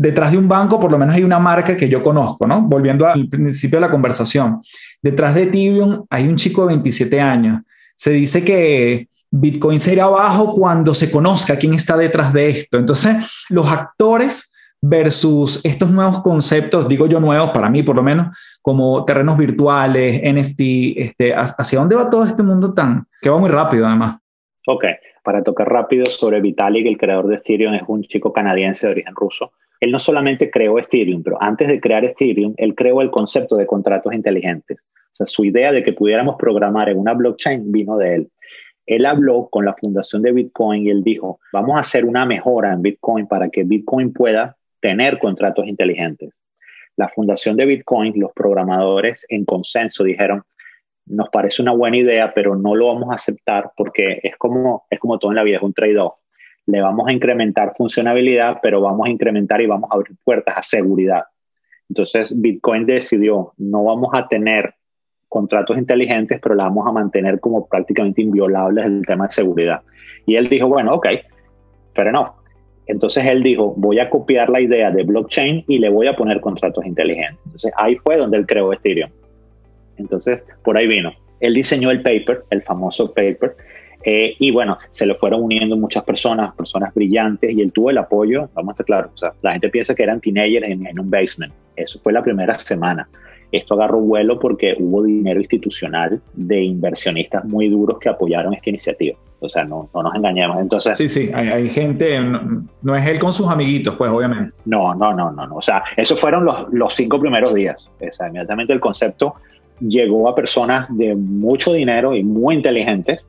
detrás de un banco por lo menos hay una marca que yo conozco, ¿no? Volviendo al principio de la conversación. Detrás de Ethereum hay un chico de 27 años. Se dice que Bitcoin se irá abajo cuando se conozca quién está detrás de esto. Entonces, los actores versus estos nuevos conceptos, digo yo nuevos para mí por lo menos, como terrenos virtuales, NFT, este, ¿hacia dónde va todo este mundo tan, que va muy rápido además? Ok, para tocar rápido sobre Vitalik, el creador de Ethereum es un chico canadiense de origen ruso él no solamente creó Ethereum, pero antes de crear Ethereum, él creó el concepto de contratos inteligentes. O sea, su idea de que pudiéramos programar en una blockchain vino de él. Él habló con la fundación de Bitcoin y él dijo, vamos a hacer una mejora en Bitcoin para que Bitcoin pueda tener contratos inteligentes. La fundación de Bitcoin, los programadores en consenso dijeron, nos parece una buena idea, pero no lo vamos a aceptar porque es como, es como todo en la vida, es un trade-off le vamos a incrementar funcionalidad, pero vamos a incrementar y vamos a abrir puertas a seguridad. Entonces Bitcoin decidió, no vamos a tener contratos inteligentes, pero la vamos a mantener como prácticamente inviolables el tema de seguridad. Y él dijo, bueno, ok, pero no. Entonces él dijo, voy a copiar la idea de blockchain y le voy a poner contratos inteligentes. Entonces ahí fue donde él creó Ethereum. Entonces, por ahí vino. Él diseñó el paper, el famoso paper, eh, y bueno, se le fueron uniendo muchas personas, personas brillantes, y él tuvo el apoyo, vamos a estar claros, o sea, la gente piensa que eran teenagers en, un basement. Eso fue la primera semana. Esto agarró vuelo porque hubo dinero institucional de inversionistas muy duros que apoyaron esta iniciativa. O sea, no, no nos engañemos. Entonces, sí, sí, hay, gente, no, es él con sus amiguitos, pues obviamente. No, no, no, no, no. O sea, esos fueron los, los cinco primeros días. O sea, inmediatamente el concepto llegó a personas de mucho dinero y muy inteligentes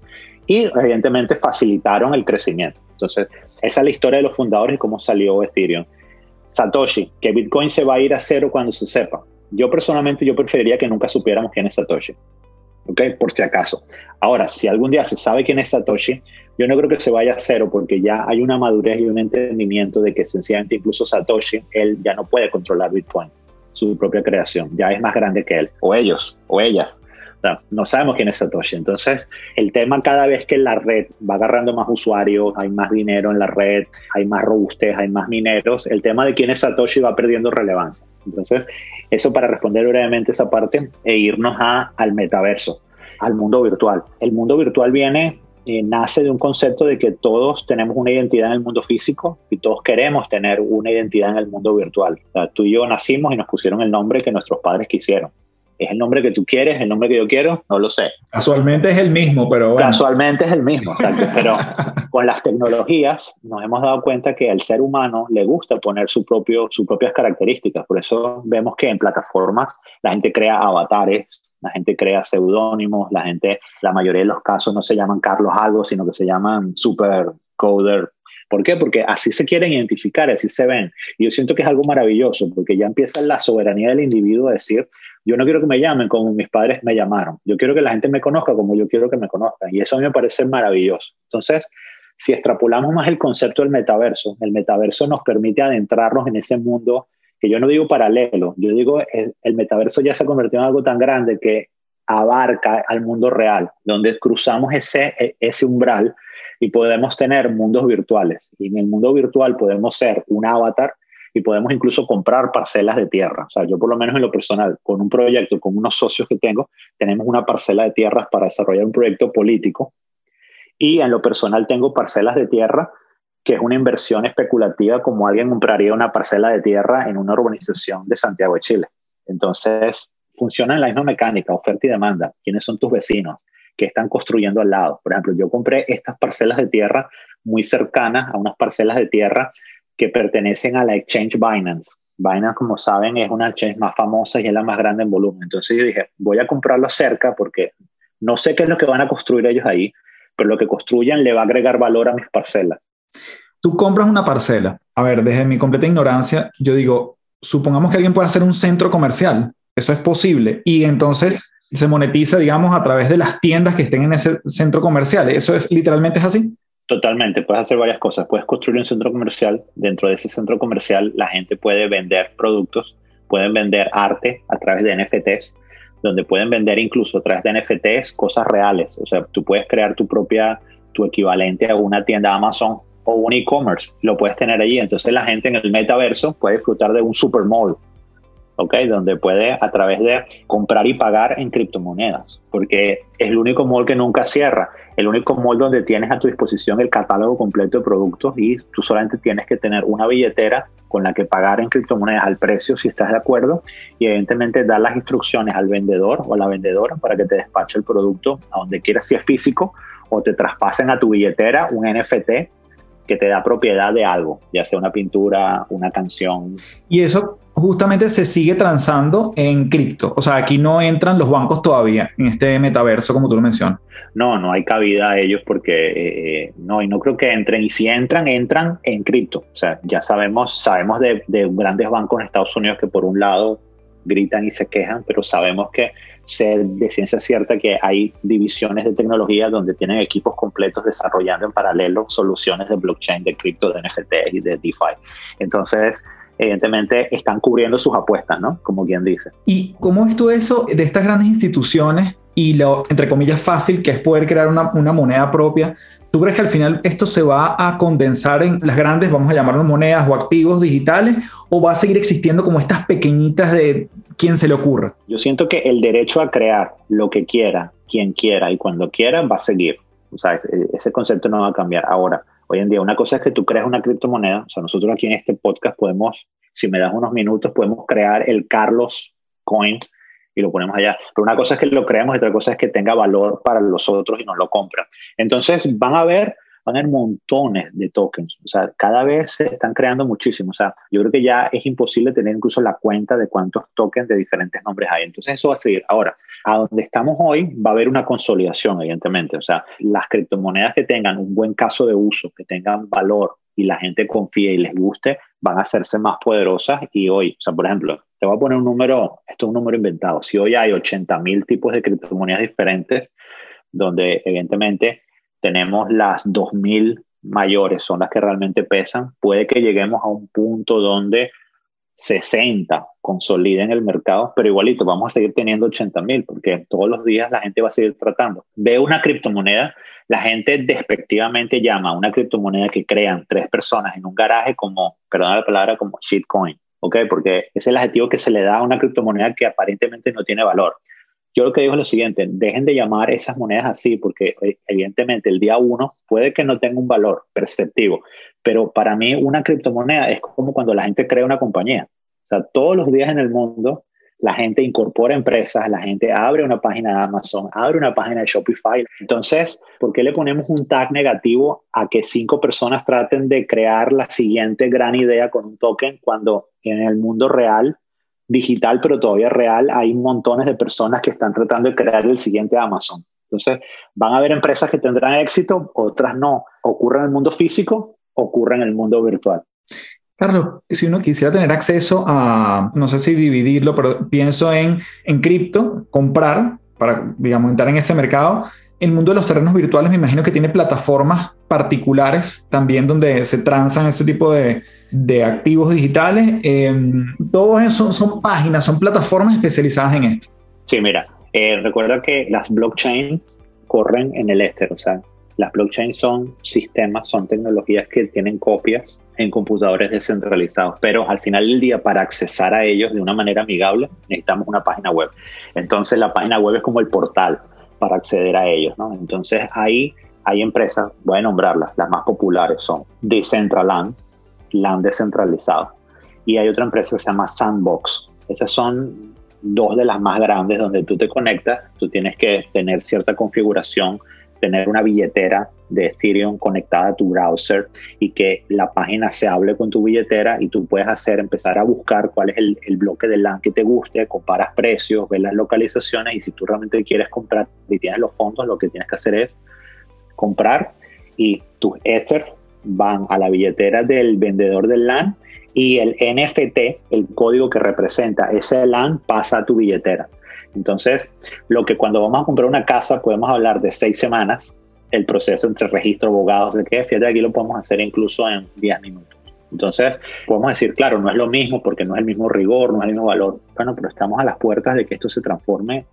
y evidentemente facilitaron el crecimiento. Entonces, esa es la historia de los fundadores y cómo salió Ethereum. Satoshi, que Bitcoin se va a ir a cero cuando se sepa. Yo personalmente yo preferiría que nunca supiéramos quién es Satoshi. ¿Ok? Por si acaso. Ahora, si algún día se sabe quién es Satoshi, yo no creo que se vaya a cero porque ya hay una madurez y un entendimiento de que sencillamente incluso Satoshi, él ya no puede controlar Bitcoin su propia creación, ya es más grande que él, o ellos, o ellas. No sabemos quién es Satoshi. Entonces, el tema cada vez que la red va agarrando más usuarios, hay más dinero en la red, hay más robustez, hay más mineros, el tema de quién es Satoshi va perdiendo relevancia. Entonces, eso para responder brevemente esa parte e irnos a, al metaverso, al mundo virtual. El mundo virtual viene eh, nace de un concepto de que todos tenemos una identidad en el mundo físico y todos queremos tener una identidad en el mundo virtual. tú y yo nacimos y nos pusieron el nombre que nuestros padres quisieron. ¿Es el nombre que tú quieres, el nombre que yo quiero? No lo sé. Casualmente es el mismo, pero bueno. Casualmente es el mismo, pero con las tecnologías nos hemos dado cuenta que al ser humano le gusta poner su propio, sus propias características. Por eso vemos que en plataformas la gente crea avatares, la gente crea seudónimos, la gente, la mayoría de los casos no se llaman Carlos algo, sino que se llaman Super Coder. ¿Por qué? Porque así se quieren identificar, así se ven. Y yo siento que es algo maravilloso, porque ya empieza la soberanía del individuo a decir, yo no quiero que me llamen como mis padres me llamaron, yo quiero que la gente me conozca como yo quiero que me conozcan. Y eso a mí me parece maravilloso. Entonces, si extrapolamos más el concepto del metaverso, el metaverso nos permite adentrarnos en ese mundo que yo no digo paralelo, yo digo el, el metaverso ya se ha convertido en algo tan grande que abarca al mundo real, donde cruzamos ese, e, ese umbral y podemos tener mundos virtuales. Y en el mundo virtual podemos ser un avatar y podemos incluso comprar parcelas de tierra. O sea, yo por lo menos en lo personal, con un proyecto, con unos socios que tengo, tenemos una parcela de tierras para desarrollar un proyecto político. Y en lo personal tengo parcelas de tierra que es una inversión especulativa como alguien compraría una parcela de tierra en una urbanización de Santiago de Chile. Entonces, funciona en la misma mecánica, oferta y demanda. ¿Quiénes son tus vecinos? Que están construyendo al lado? Por ejemplo, yo compré estas parcelas de tierra muy cercanas a unas parcelas de tierra que pertenecen a la exchange Binance. Binance, como saben, es una exchange más famosa y es la más grande en volumen. Entonces yo dije, voy a comprarlo cerca porque no sé qué es lo que van a construir ellos ahí, pero lo que construyan le va a agregar valor a mis parcelas. Tú compras una parcela. A ver, desde mi completa ignorancia, yo digo, supongamos que alguien puede hacer un centro comercial. Eso es posible. Y entonces se monetiza, digamos, a través de las tiendas que estén en ese centro comercial. ¿Eso es literalmente es así? Totalmente, puedes hacer varias cosas. Puedes construir un centro comercial. Dentro de ese centro comercial la gente puede vender productos, pueden vender arte a través de NFTs, donde pueden vender incluso a través de NFTs cosas reales. O sea, tú puedes crear tu propia, tu equivalente a una tienda Amazon o un e-commerce. Lo puedes tener allí. Entonces la gente en el metaverso puede disfrutar de un super mall donde puede a través de comprar y pagar en criptomonedas, porque es el único mall que nunca cierra, el único mall donde tienes a tu disposición el catálogo completo de productos y tú solamente tienes que tener una billetera con la que pagar en criptomonedas al precio si estás de acuerdo y evidentemente dar las instrucciones al vendedor o a la vendedora para que te despache el producto a donde quieras si es físico o te traspasen a tu billetera un NFT que te da propiedad de algo, ya sea una pintura, una canción. Y eso justamente se sigue transando en cripto. O sea, aquí no entran los bancos todavía en este metaverso, como tú lo mencionas. No, no hay cabida a ellos porque eh, no, y no creo que entren. Y si entran, entran en cripto. O sea, ya sabemos, sabemos de, de grandes bancos en Estados Unidos que por un lado gritan y se quejan, pero sabemos que ser de ciencia cierta que hay divisiones de tecnología donde tienen equipos completos desarrollando en paralelo soluciones de blockchain, de cripto, de NFT y de DeFi. Entonces, evidentemente están cubriendo sus apuestas, ¿no? Como quien dice. ¿Y cómo es todo eso de estas grandes instituciones y lo, entre comillas, fácil que es poder crear una, una moneda propia? ¿Tú crees que al final esto se va a condensar en las grandes, vamos a llamarlos monedas o activos digitales, o va a seguir existiendo como estas pequeñitas de quien se le ocurra? Yo siento que el derecho a crear lo que quiera, quien quiera y cuando quiera va a seguir. O sea, ese, concepto no va a cambiar. Ahora, hoy en día, una cosa es que tú creas una criptomoneda. O sea, nosotros aquí en este podcast podemos, si me das unos minutos, podemos crear el Carlos Coin y lo ponemos allá. Pero una cosa es que lo creamos y otra cosa es que tenga valor para los otros y nos lo compran. Entonces, van a ver haber montones de tokens. O sea, cada vez se están creando muchísimos. O sea, yo creo que ya es imposible tener incluso la cuenta de cuántos tokens de diferentes nombres hay. Entonces, eso va a seguir. Ahora, a donde estamos hoy va a haber una consolidación, evidentemente. O sea, las criptomonedas que tengan un buen caso de uso, que tengan valor y la gente confíe y les guste, van a hacerse más poderosas. Y hoy, o sea, por ejemplo, te voy a poner un número, esto es un número inventado. Si hoy hay 80 mil tipos de criptomonedas diferentes, donde evidentemente tenemos las 2.000 mayores, son las que realmente pesan, puede que lleguemos a un punto donde 60 consoliden el mercado, pero igualito vamos a seguir teniendo 80.000 porque todos los días la gente va a seguir tratando. Ve una criptomoneda, la gente despectivamente llama a una criptomoneda que crean tres personas en un garaje como, perdón la palabra, como shitcoin, ¿ok? Porque es el adjetivo que se le da a una criptomoneda que aparentemente no tiene valor. Yo lo que digo es lo siguiente, dejen de llamar esas monedas así porque eh, evidentemente el día uno puede que no tenga un valor perceptivo, pero para mí una criptomoneda es como cuando la gente crea una compañía. O sea, todos los días en el mundo la gente incorpora empresas, la gente abre una página de Amazon, abre una página de Shopify. Entonces, ¿por qué le ponemos un tag negativo a que cinco personas traten de crear la siguiente gran idea con un token cuando en el mundo real digital, pero todavía real, hay montones de personas que están tratando de crear el siguiente Amazon. Entonces, van a haber empresas que tendrán éxito, otras no. Ocurre en el mundo físico, ocurre en el mundo virtual. Carlos, si uno quisiera tener acceso a, no sé si dividirlo, pero pienso en, en cripto, comprar, para, digamos, entrar en ese mercado, el mundo de los terrenos virtuales me imagino que tiene plataformas particulares también donde se transan ese tipo de, de activos digitales. Eh, todos esos son páginas, son plataformas especializadas en esto. Sí, mira, eh, recuerda que las blockchains corren en el éter, o sea, las blockchains son sistemas, son tecnologías que tienen copias en computadores descentralizados, pero al final del día para accesar a ellos de una manera amigable necesitamos una página web. Entonces la página web es como el portal para acceder a ellos. Entonces ahí hay empresas, voy a nombrarlas, las más populares son Decentraland, LAN descentralizado, y hay otra empresa que se llama Sandbox. Esas son dos de las más grandes donde tú te conectas, tú tienes que tener cierta configuración, tener una billetera de Ethereum conectada a tu browser y que la página se hable con tu billetera y tú puedes hacer, empezar a buscar cuál es el, el bloque de LAN que te guste, comparas precios, ves las localizaciones y si tú realmente quieres comprar y tienes los fondos, lo que tienes que hacer es comprar y tus Ether van a la billetera del vendedor del LAN y el NFT, el código que representa ese LAN, pasa a tu billetera. Entonces, lo que cuando vamos a comprar una casa podemos hablar de seis semanas, el proceso entre registro, abogados, de que fíjate, aquí lo podemos hacer incluso en 10 minutos. Entonces, podemos decir, claro, no es lo mismo porque no es el mismo rigor, no es el mismo valor. Bueno, pero estamos a las puertas de que esto se transforme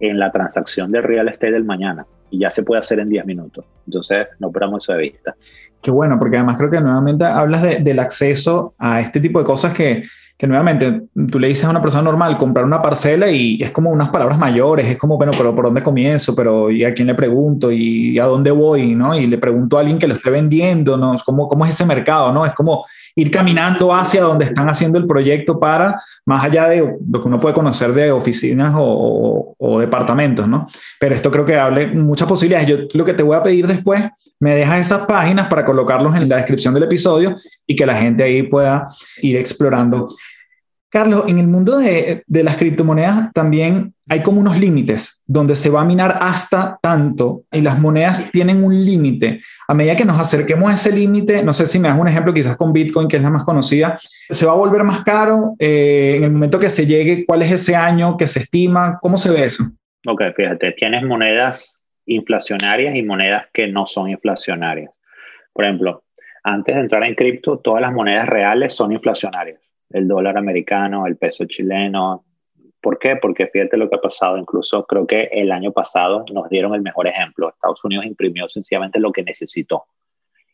en la transacción de real estate del mañana y ya se puede hacer en 10 minutos. Entonces, no perdamos eso de vista. Qué bueno, porque además creo que nuevamente hablas del acceso a este tipo de cosas que, que nuevamente tú le dices a una persona normal comprar una parcela y es como unas palabras mayores, es como, bueno, pero ¿por dónde comienzo? Pero ¿y a quién le pregunto? ¿Y a dónde voy? ¿no? Y le pregunto a alguien que lo esté vendiendo, ¿no? ¿Cómo, cómo es ese mercado? ¿no? Es como ir caminando hacia donde están haciendo el proyecto para, más allá de lo que uno puede conocer de oficinas o, o departamentos, ¿no? Pero esto creo que hable muchas posibilidades. Yo lo que te voy a pedir después me dejas esas páginas para colocarlos en la descripción del episodio y que la gente ahí pueda ir explorando Carlos, en el mundo de, las criptomonedas también hay como unos límites donde se va a minar hasta tanto y las monedas tienen un límite. A medida que nos acerquemos a ese límite, no sé si me das un ejemplo quizás con Bitcoin, que es la más conocida, se va a volver más caro eh, en el momento que se llegue, cuál es ese año que se estima, ¿cómo se ve eso? Ok, fíjate, tienes monedas inflacionarias y monedas que no son inflacionarias. Por ejemplo, antes de entrar en cripto, todas las monedas reales son inflacionarias el dólar americano, el peso chileno. ¿Por qué? Porque fíjate lo que ha pasado. Incluso creo que el año pasado nos dieron el mejor ejemplo. Estados Unidos imprimió sencillamente lo que necesitó.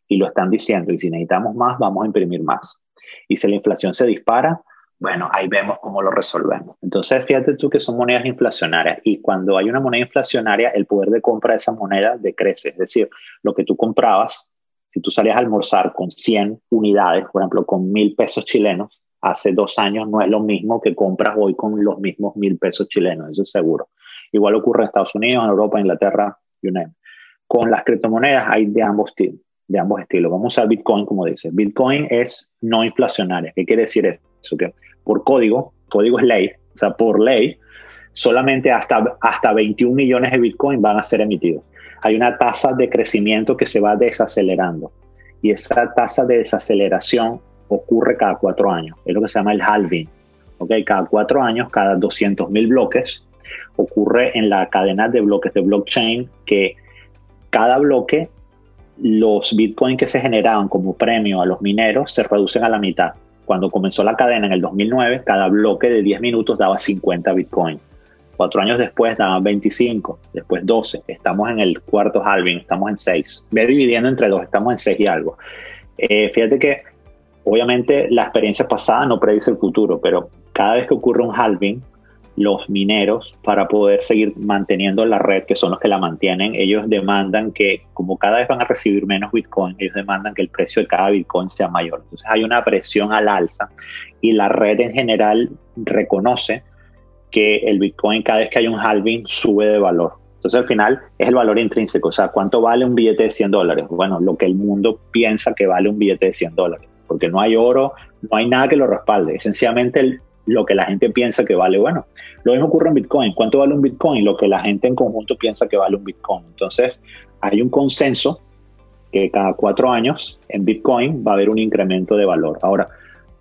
Y lo están diciendo. Y si necesitamos más, vamos a imprimir más. Y si la inflación se dispara, bueno, ahí vemos cómo lo resolvemos. Entonces, fíjate tú que son monedas inflacionarias y cuando hay una moneda inflacionaria, el poder de compra de esa moneda decrece. Es decir, lo que tú comprabas, si tú salías a almorzar con 100 unidades, por ejemplo, con mil pesos chilenos, hace dos años no es lo mismo que compras hoy con los mismos mil pesos chilenos, eso es seguro. Igual ocurre en Estados Unidos, en Europa, Inglaterra, you name. Con las criptomonedas hay de ambos, de ambos estilos. Vamos a Bitcoin como dice. Bitcoin es no inflacionaria. ¿Qué quiere decir eso? Por código, código es ley, o sea, por ley, solamente hasta, hasta 21 millones de Bitcoin van a ser emitidos. Hay una tasa de crecimiento que se va desacelerando y esa tasa de desaceleración ocurre cada cuatro años. Es lo que se llama el halving. ¿okay? Cada cuatro años, cada 200 mil bloques, ocurre en la cadena de bloques de blockchain que cada bloque, los bitcoins que se generaban como premio a los mineros se reducen a la mitad. Cuando comenzó la cadena en el 2009, cada bloque de 10 minutos daba 50 bitcoins. Cuatro años después daban 25, después 12. Estamos en el cuarto halving, estamos en 6. Ve dividiendo entre dos, estamos en 6 y algo. Eh, fíjate que obviamente la experiencia pasada no predice el futuro, pero cada vez que ocurre un halving, los mineros, para poder seguir manteniendo la red, que son los que la mantienen, ellos demandan que, como cada vez van a recibir menos Bitcoin, ellos demandan que el precio de cada Bitcoin sea mayor. Entonces hay una presión al alza y la red en general reconoce que el Bitcoin cada vez que hay un halving sube de valor. Entonces al final es el valor intrínseco, o sea, ¿cuánto vale un billete de 100 dólares? Bueno, lo que el mundo piensa que vale un billete de 100 dólares, porque no hay oro, no hay nada que lo respalde, esencialmente el, lo que la gente piensa que vale. Bueno, lo mismo ocurre en Bitcoin. ¿Cuánto vale un Bitcoin? Lo que la gente en conjunto piensa que vale un Bitcoin. Entonces, hay un consenso que cada cuatro años en Bitcoin va a haber un incremento de valor. Ahora,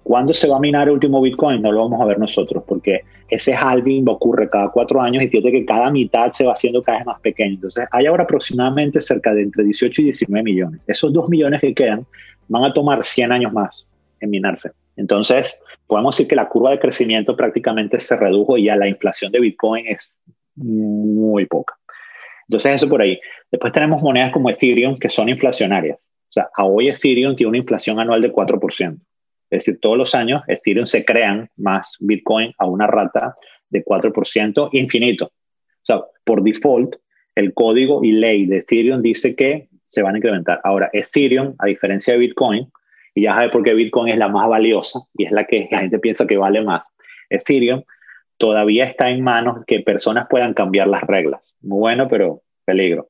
¿cuándo se va a minar el último Bitcoin? No lo vamos a ver nosotros, porque ese halving ocurre cada cuatro años y fíjate que cada mitad se va haciendo cada vez más pequeño. Entonces, hay ahora aproximadamente cerca de entre 18 y 19 millones. Esos dos millones que quedan van a tomar 100 años más en minarse. Entonces, podemos decir que la curva de crecimiento prácticamente se redujo y ya la inflación de Bitcoin es muy poca. Entonces, eso por ahí. Después tenemos monedas como Ethereum que son inflacionarias. O sea, a hoy Ethereum tiene una inflación anual de 4%. Es decir, todos los años Ethereum se crean más Bitcoin a una rata de 4% infinito. O sea, por default, el código y ley de Ethereum dice que se van a incrementar. Ahora, Ethereum, a diferencia de Bitcoin, y ya sabe por qué Bitcoin es la más valiosa y es la que la gente piensa que vale más. Ethereum todavía está en manos que personas puedan cambiar las reglas. Muy bueno, pero peligro.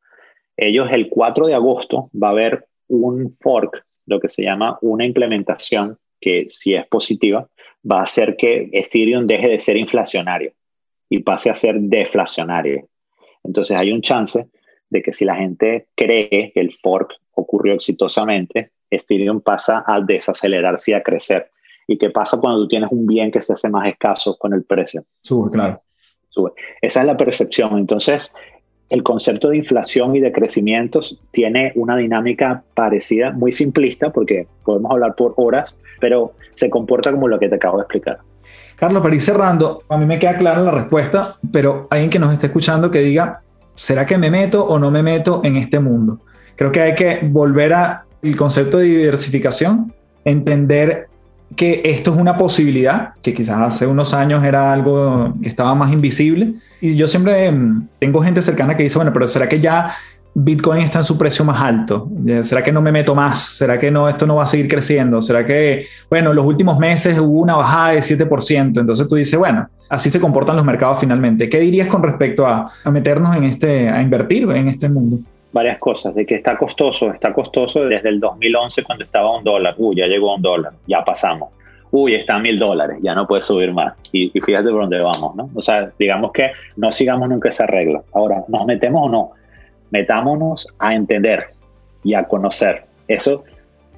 Ellos el 4 de agosto va a haber un fork, lo que se llama una implementación que si es positiva, va a hacer que Ethereum deje de ser inflacionario y pase a ser deflacionario. Entonces hay un chance de que si la gente cree que el fork ocurrió exitosamente, Ethereum pasa a desacelerarse y a crecer. ¿Y qué pasa cuando tú tienes un bien que se hace más escaso con el precio? Sube, claro. Sube. Esa es la percepción. Entonces, el concepto de inflación y de crecimiento tiene una dinámica parecida, muy simplista, porque podemos hablar por horas, pero se comporta como lo que te acabo de explicar. Carlos, para ir cerrando, a mí me queda clara la respuesta, pero alguien que nos esté escuchando que diga, ¿será que me meto o no me meto en este mundo? Creo que hay que volver a el concepto de diversificación, entender que esto es una posibilidad, que quizás hace unos años era algo que estaba más invisible. Y yo siempre mm, tengo gente cercana que dice, bueno, pero ¿será que ya Bitcoin está en su precio más alto? ¿Será que no me meto más? ¿Será que no, esto no va a seguir creciendo? ¿Será que, bueno, en los últimos meses hubo una bajada de 7%? Entonces tú dices, bueno, así se comportan los mercados finalmente. ¿Qué dirías con respecto a, a meternos en este, a invertir en este mundo? Varias cosas, de que está costoso, está costoso desde el 2011 cuando estaba un dólar, uy, ya llegó a un dólar, ya pasamos, uy, está a mil dólares, ya no puede subir más, y, fíjate por dónde vamos, ¿no? O sea, digamos que no sigamos nunca esa regla. Ahora, ¿nos metemos o no? Metámonos a entender y a conocer. Eso,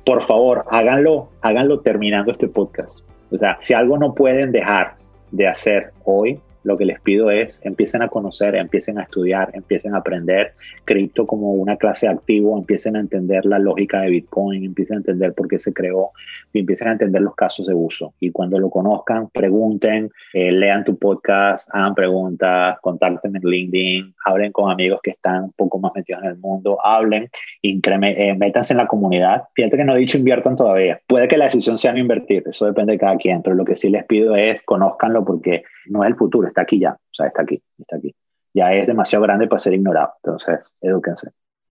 por favor, háganlo, háganlo terminando este podcast. O sea, si algo no pueden dejar de hacer hoy, lo que les pido es empiecen a conocer, empiecen a estudiar, empiecen a aprender cripto como una clase activo, empiecen a entender la lógica de Bitcoin, empiecen a entender por qué se creó y empiecen a entender los casos de uso. Y cuando lo conozcan, pregunten, eh, lean tu podcast, hagan preguntas, contacten en LinkedIn, hablen con amigos que están un poco más metidos en el mundo, hablen, eh, métanse en la comunidad. Fíjate que no he dicho inviertan todavía. Puede que la decisión sea no invertir, eso depende de cada quien, pero lo que sí les pido es conózcanlo porque no es el futuro, está aquí ya, o sea, está aquí, está aquí. Ya es demasiado grande para ser ignorado, entonces, edúquense.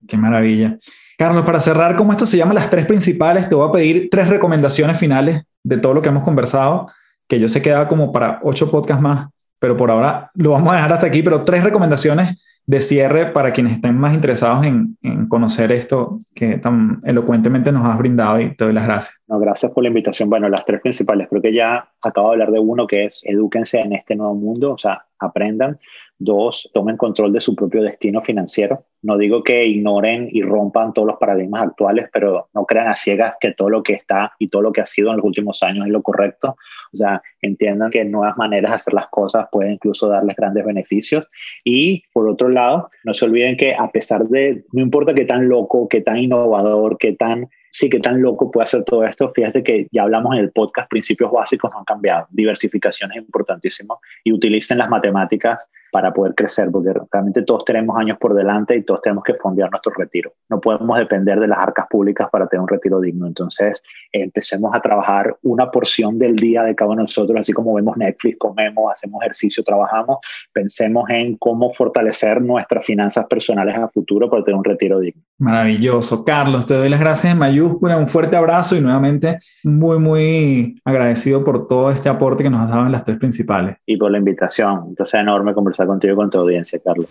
Qué maravilla. Carlos, para cerrar, como esto se llama las tres principales, te voy a pedir tres recomendaciones finales de todo lo que hemos conversado, que yo sé que da como para ocho podcasts más, pero por ahora lo vamos a dejar hasta aquí, pero tres recomendaciones de cierre para quienes estén más interesados en, en, conocer esto que tan elocuentemente nos has brindado y te doy las gracias. No, gracias por la invitación. Bueno, las tres principales, creo que ya acabo de hablar de uno que es edúquense en este nuevo mundo, o sea, aprendan. Dos, tomen control de su propio destino financiero. No digo que ignoren y rompan todos los paradigmas actuales, pero no crean a ciegas que todo lo que está y todo lo que ha sido en los últimos años es lo correcto. O sea, entiendan que nuevas maneras de hacer las cosas pueden incluso darles grandes beneficios. Y por otro lado, no se olviden que a pesar de, no importa qué tan loco, qué tan innovador, qué tan sí que tan loco puede hacer todo esto. Fíjate que ya hablamos en el podcast, principios básicos no han cambiado. Diversificación es importantísimo y utilicen las matemáticas para poder crecer, porque realmente todos tenemos años por delante y todos tenemos que fondear nuestro retiro. No podemos depender de las arcas públicas para tener un retiro digno. Entonces, empecemos a trabajar una porción del día de cada uno de nosotros, así como vemos Netflix, comemos, hacemos ejercicio, trabajamos, pensemos en cómo fortalecer nuestras finanzas personales a futuro para tener un retiro digno. Maravilloso. Carlos, te doy las gracias en mayúscula, un fuerte abrazo y nuevamente muy, muy agradecido por todo este aporte que nos has dado en las tres principales. Y por la invitación. Entonces, enorme conversación contigo con tu audiencia, Carlos.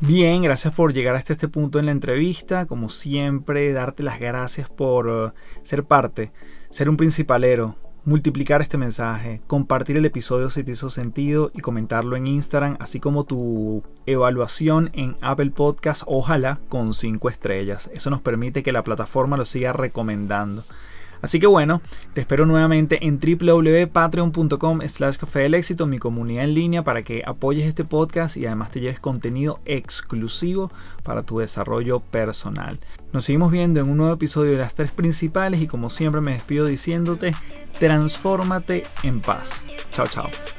Bien, gracias por llegar hasta este punto en la entrevista. Como siempre, darte las gracias por uh, ser parte, ser un principalero, multiplicar este mensaje, compartir el episodio si te hizo sentido y comentarlo en Instagram, así como tu evaluación en Apple Podcast, ojalá con 5 estrellas. Eso nos permite que la plataforma lo siga recomendando. Así que bueno, te espero nuevamente en www.patreon.com slash café del éxito, mi comunidad en línea, para que apoyes este podcast y además te lleves contenido exclusivo para tu desarrollo personal. Nos seguimos viendo en un nuevo episodio de las tres principales y como siempre me despido diciéndote, transfórmate en paz. Chao, chao.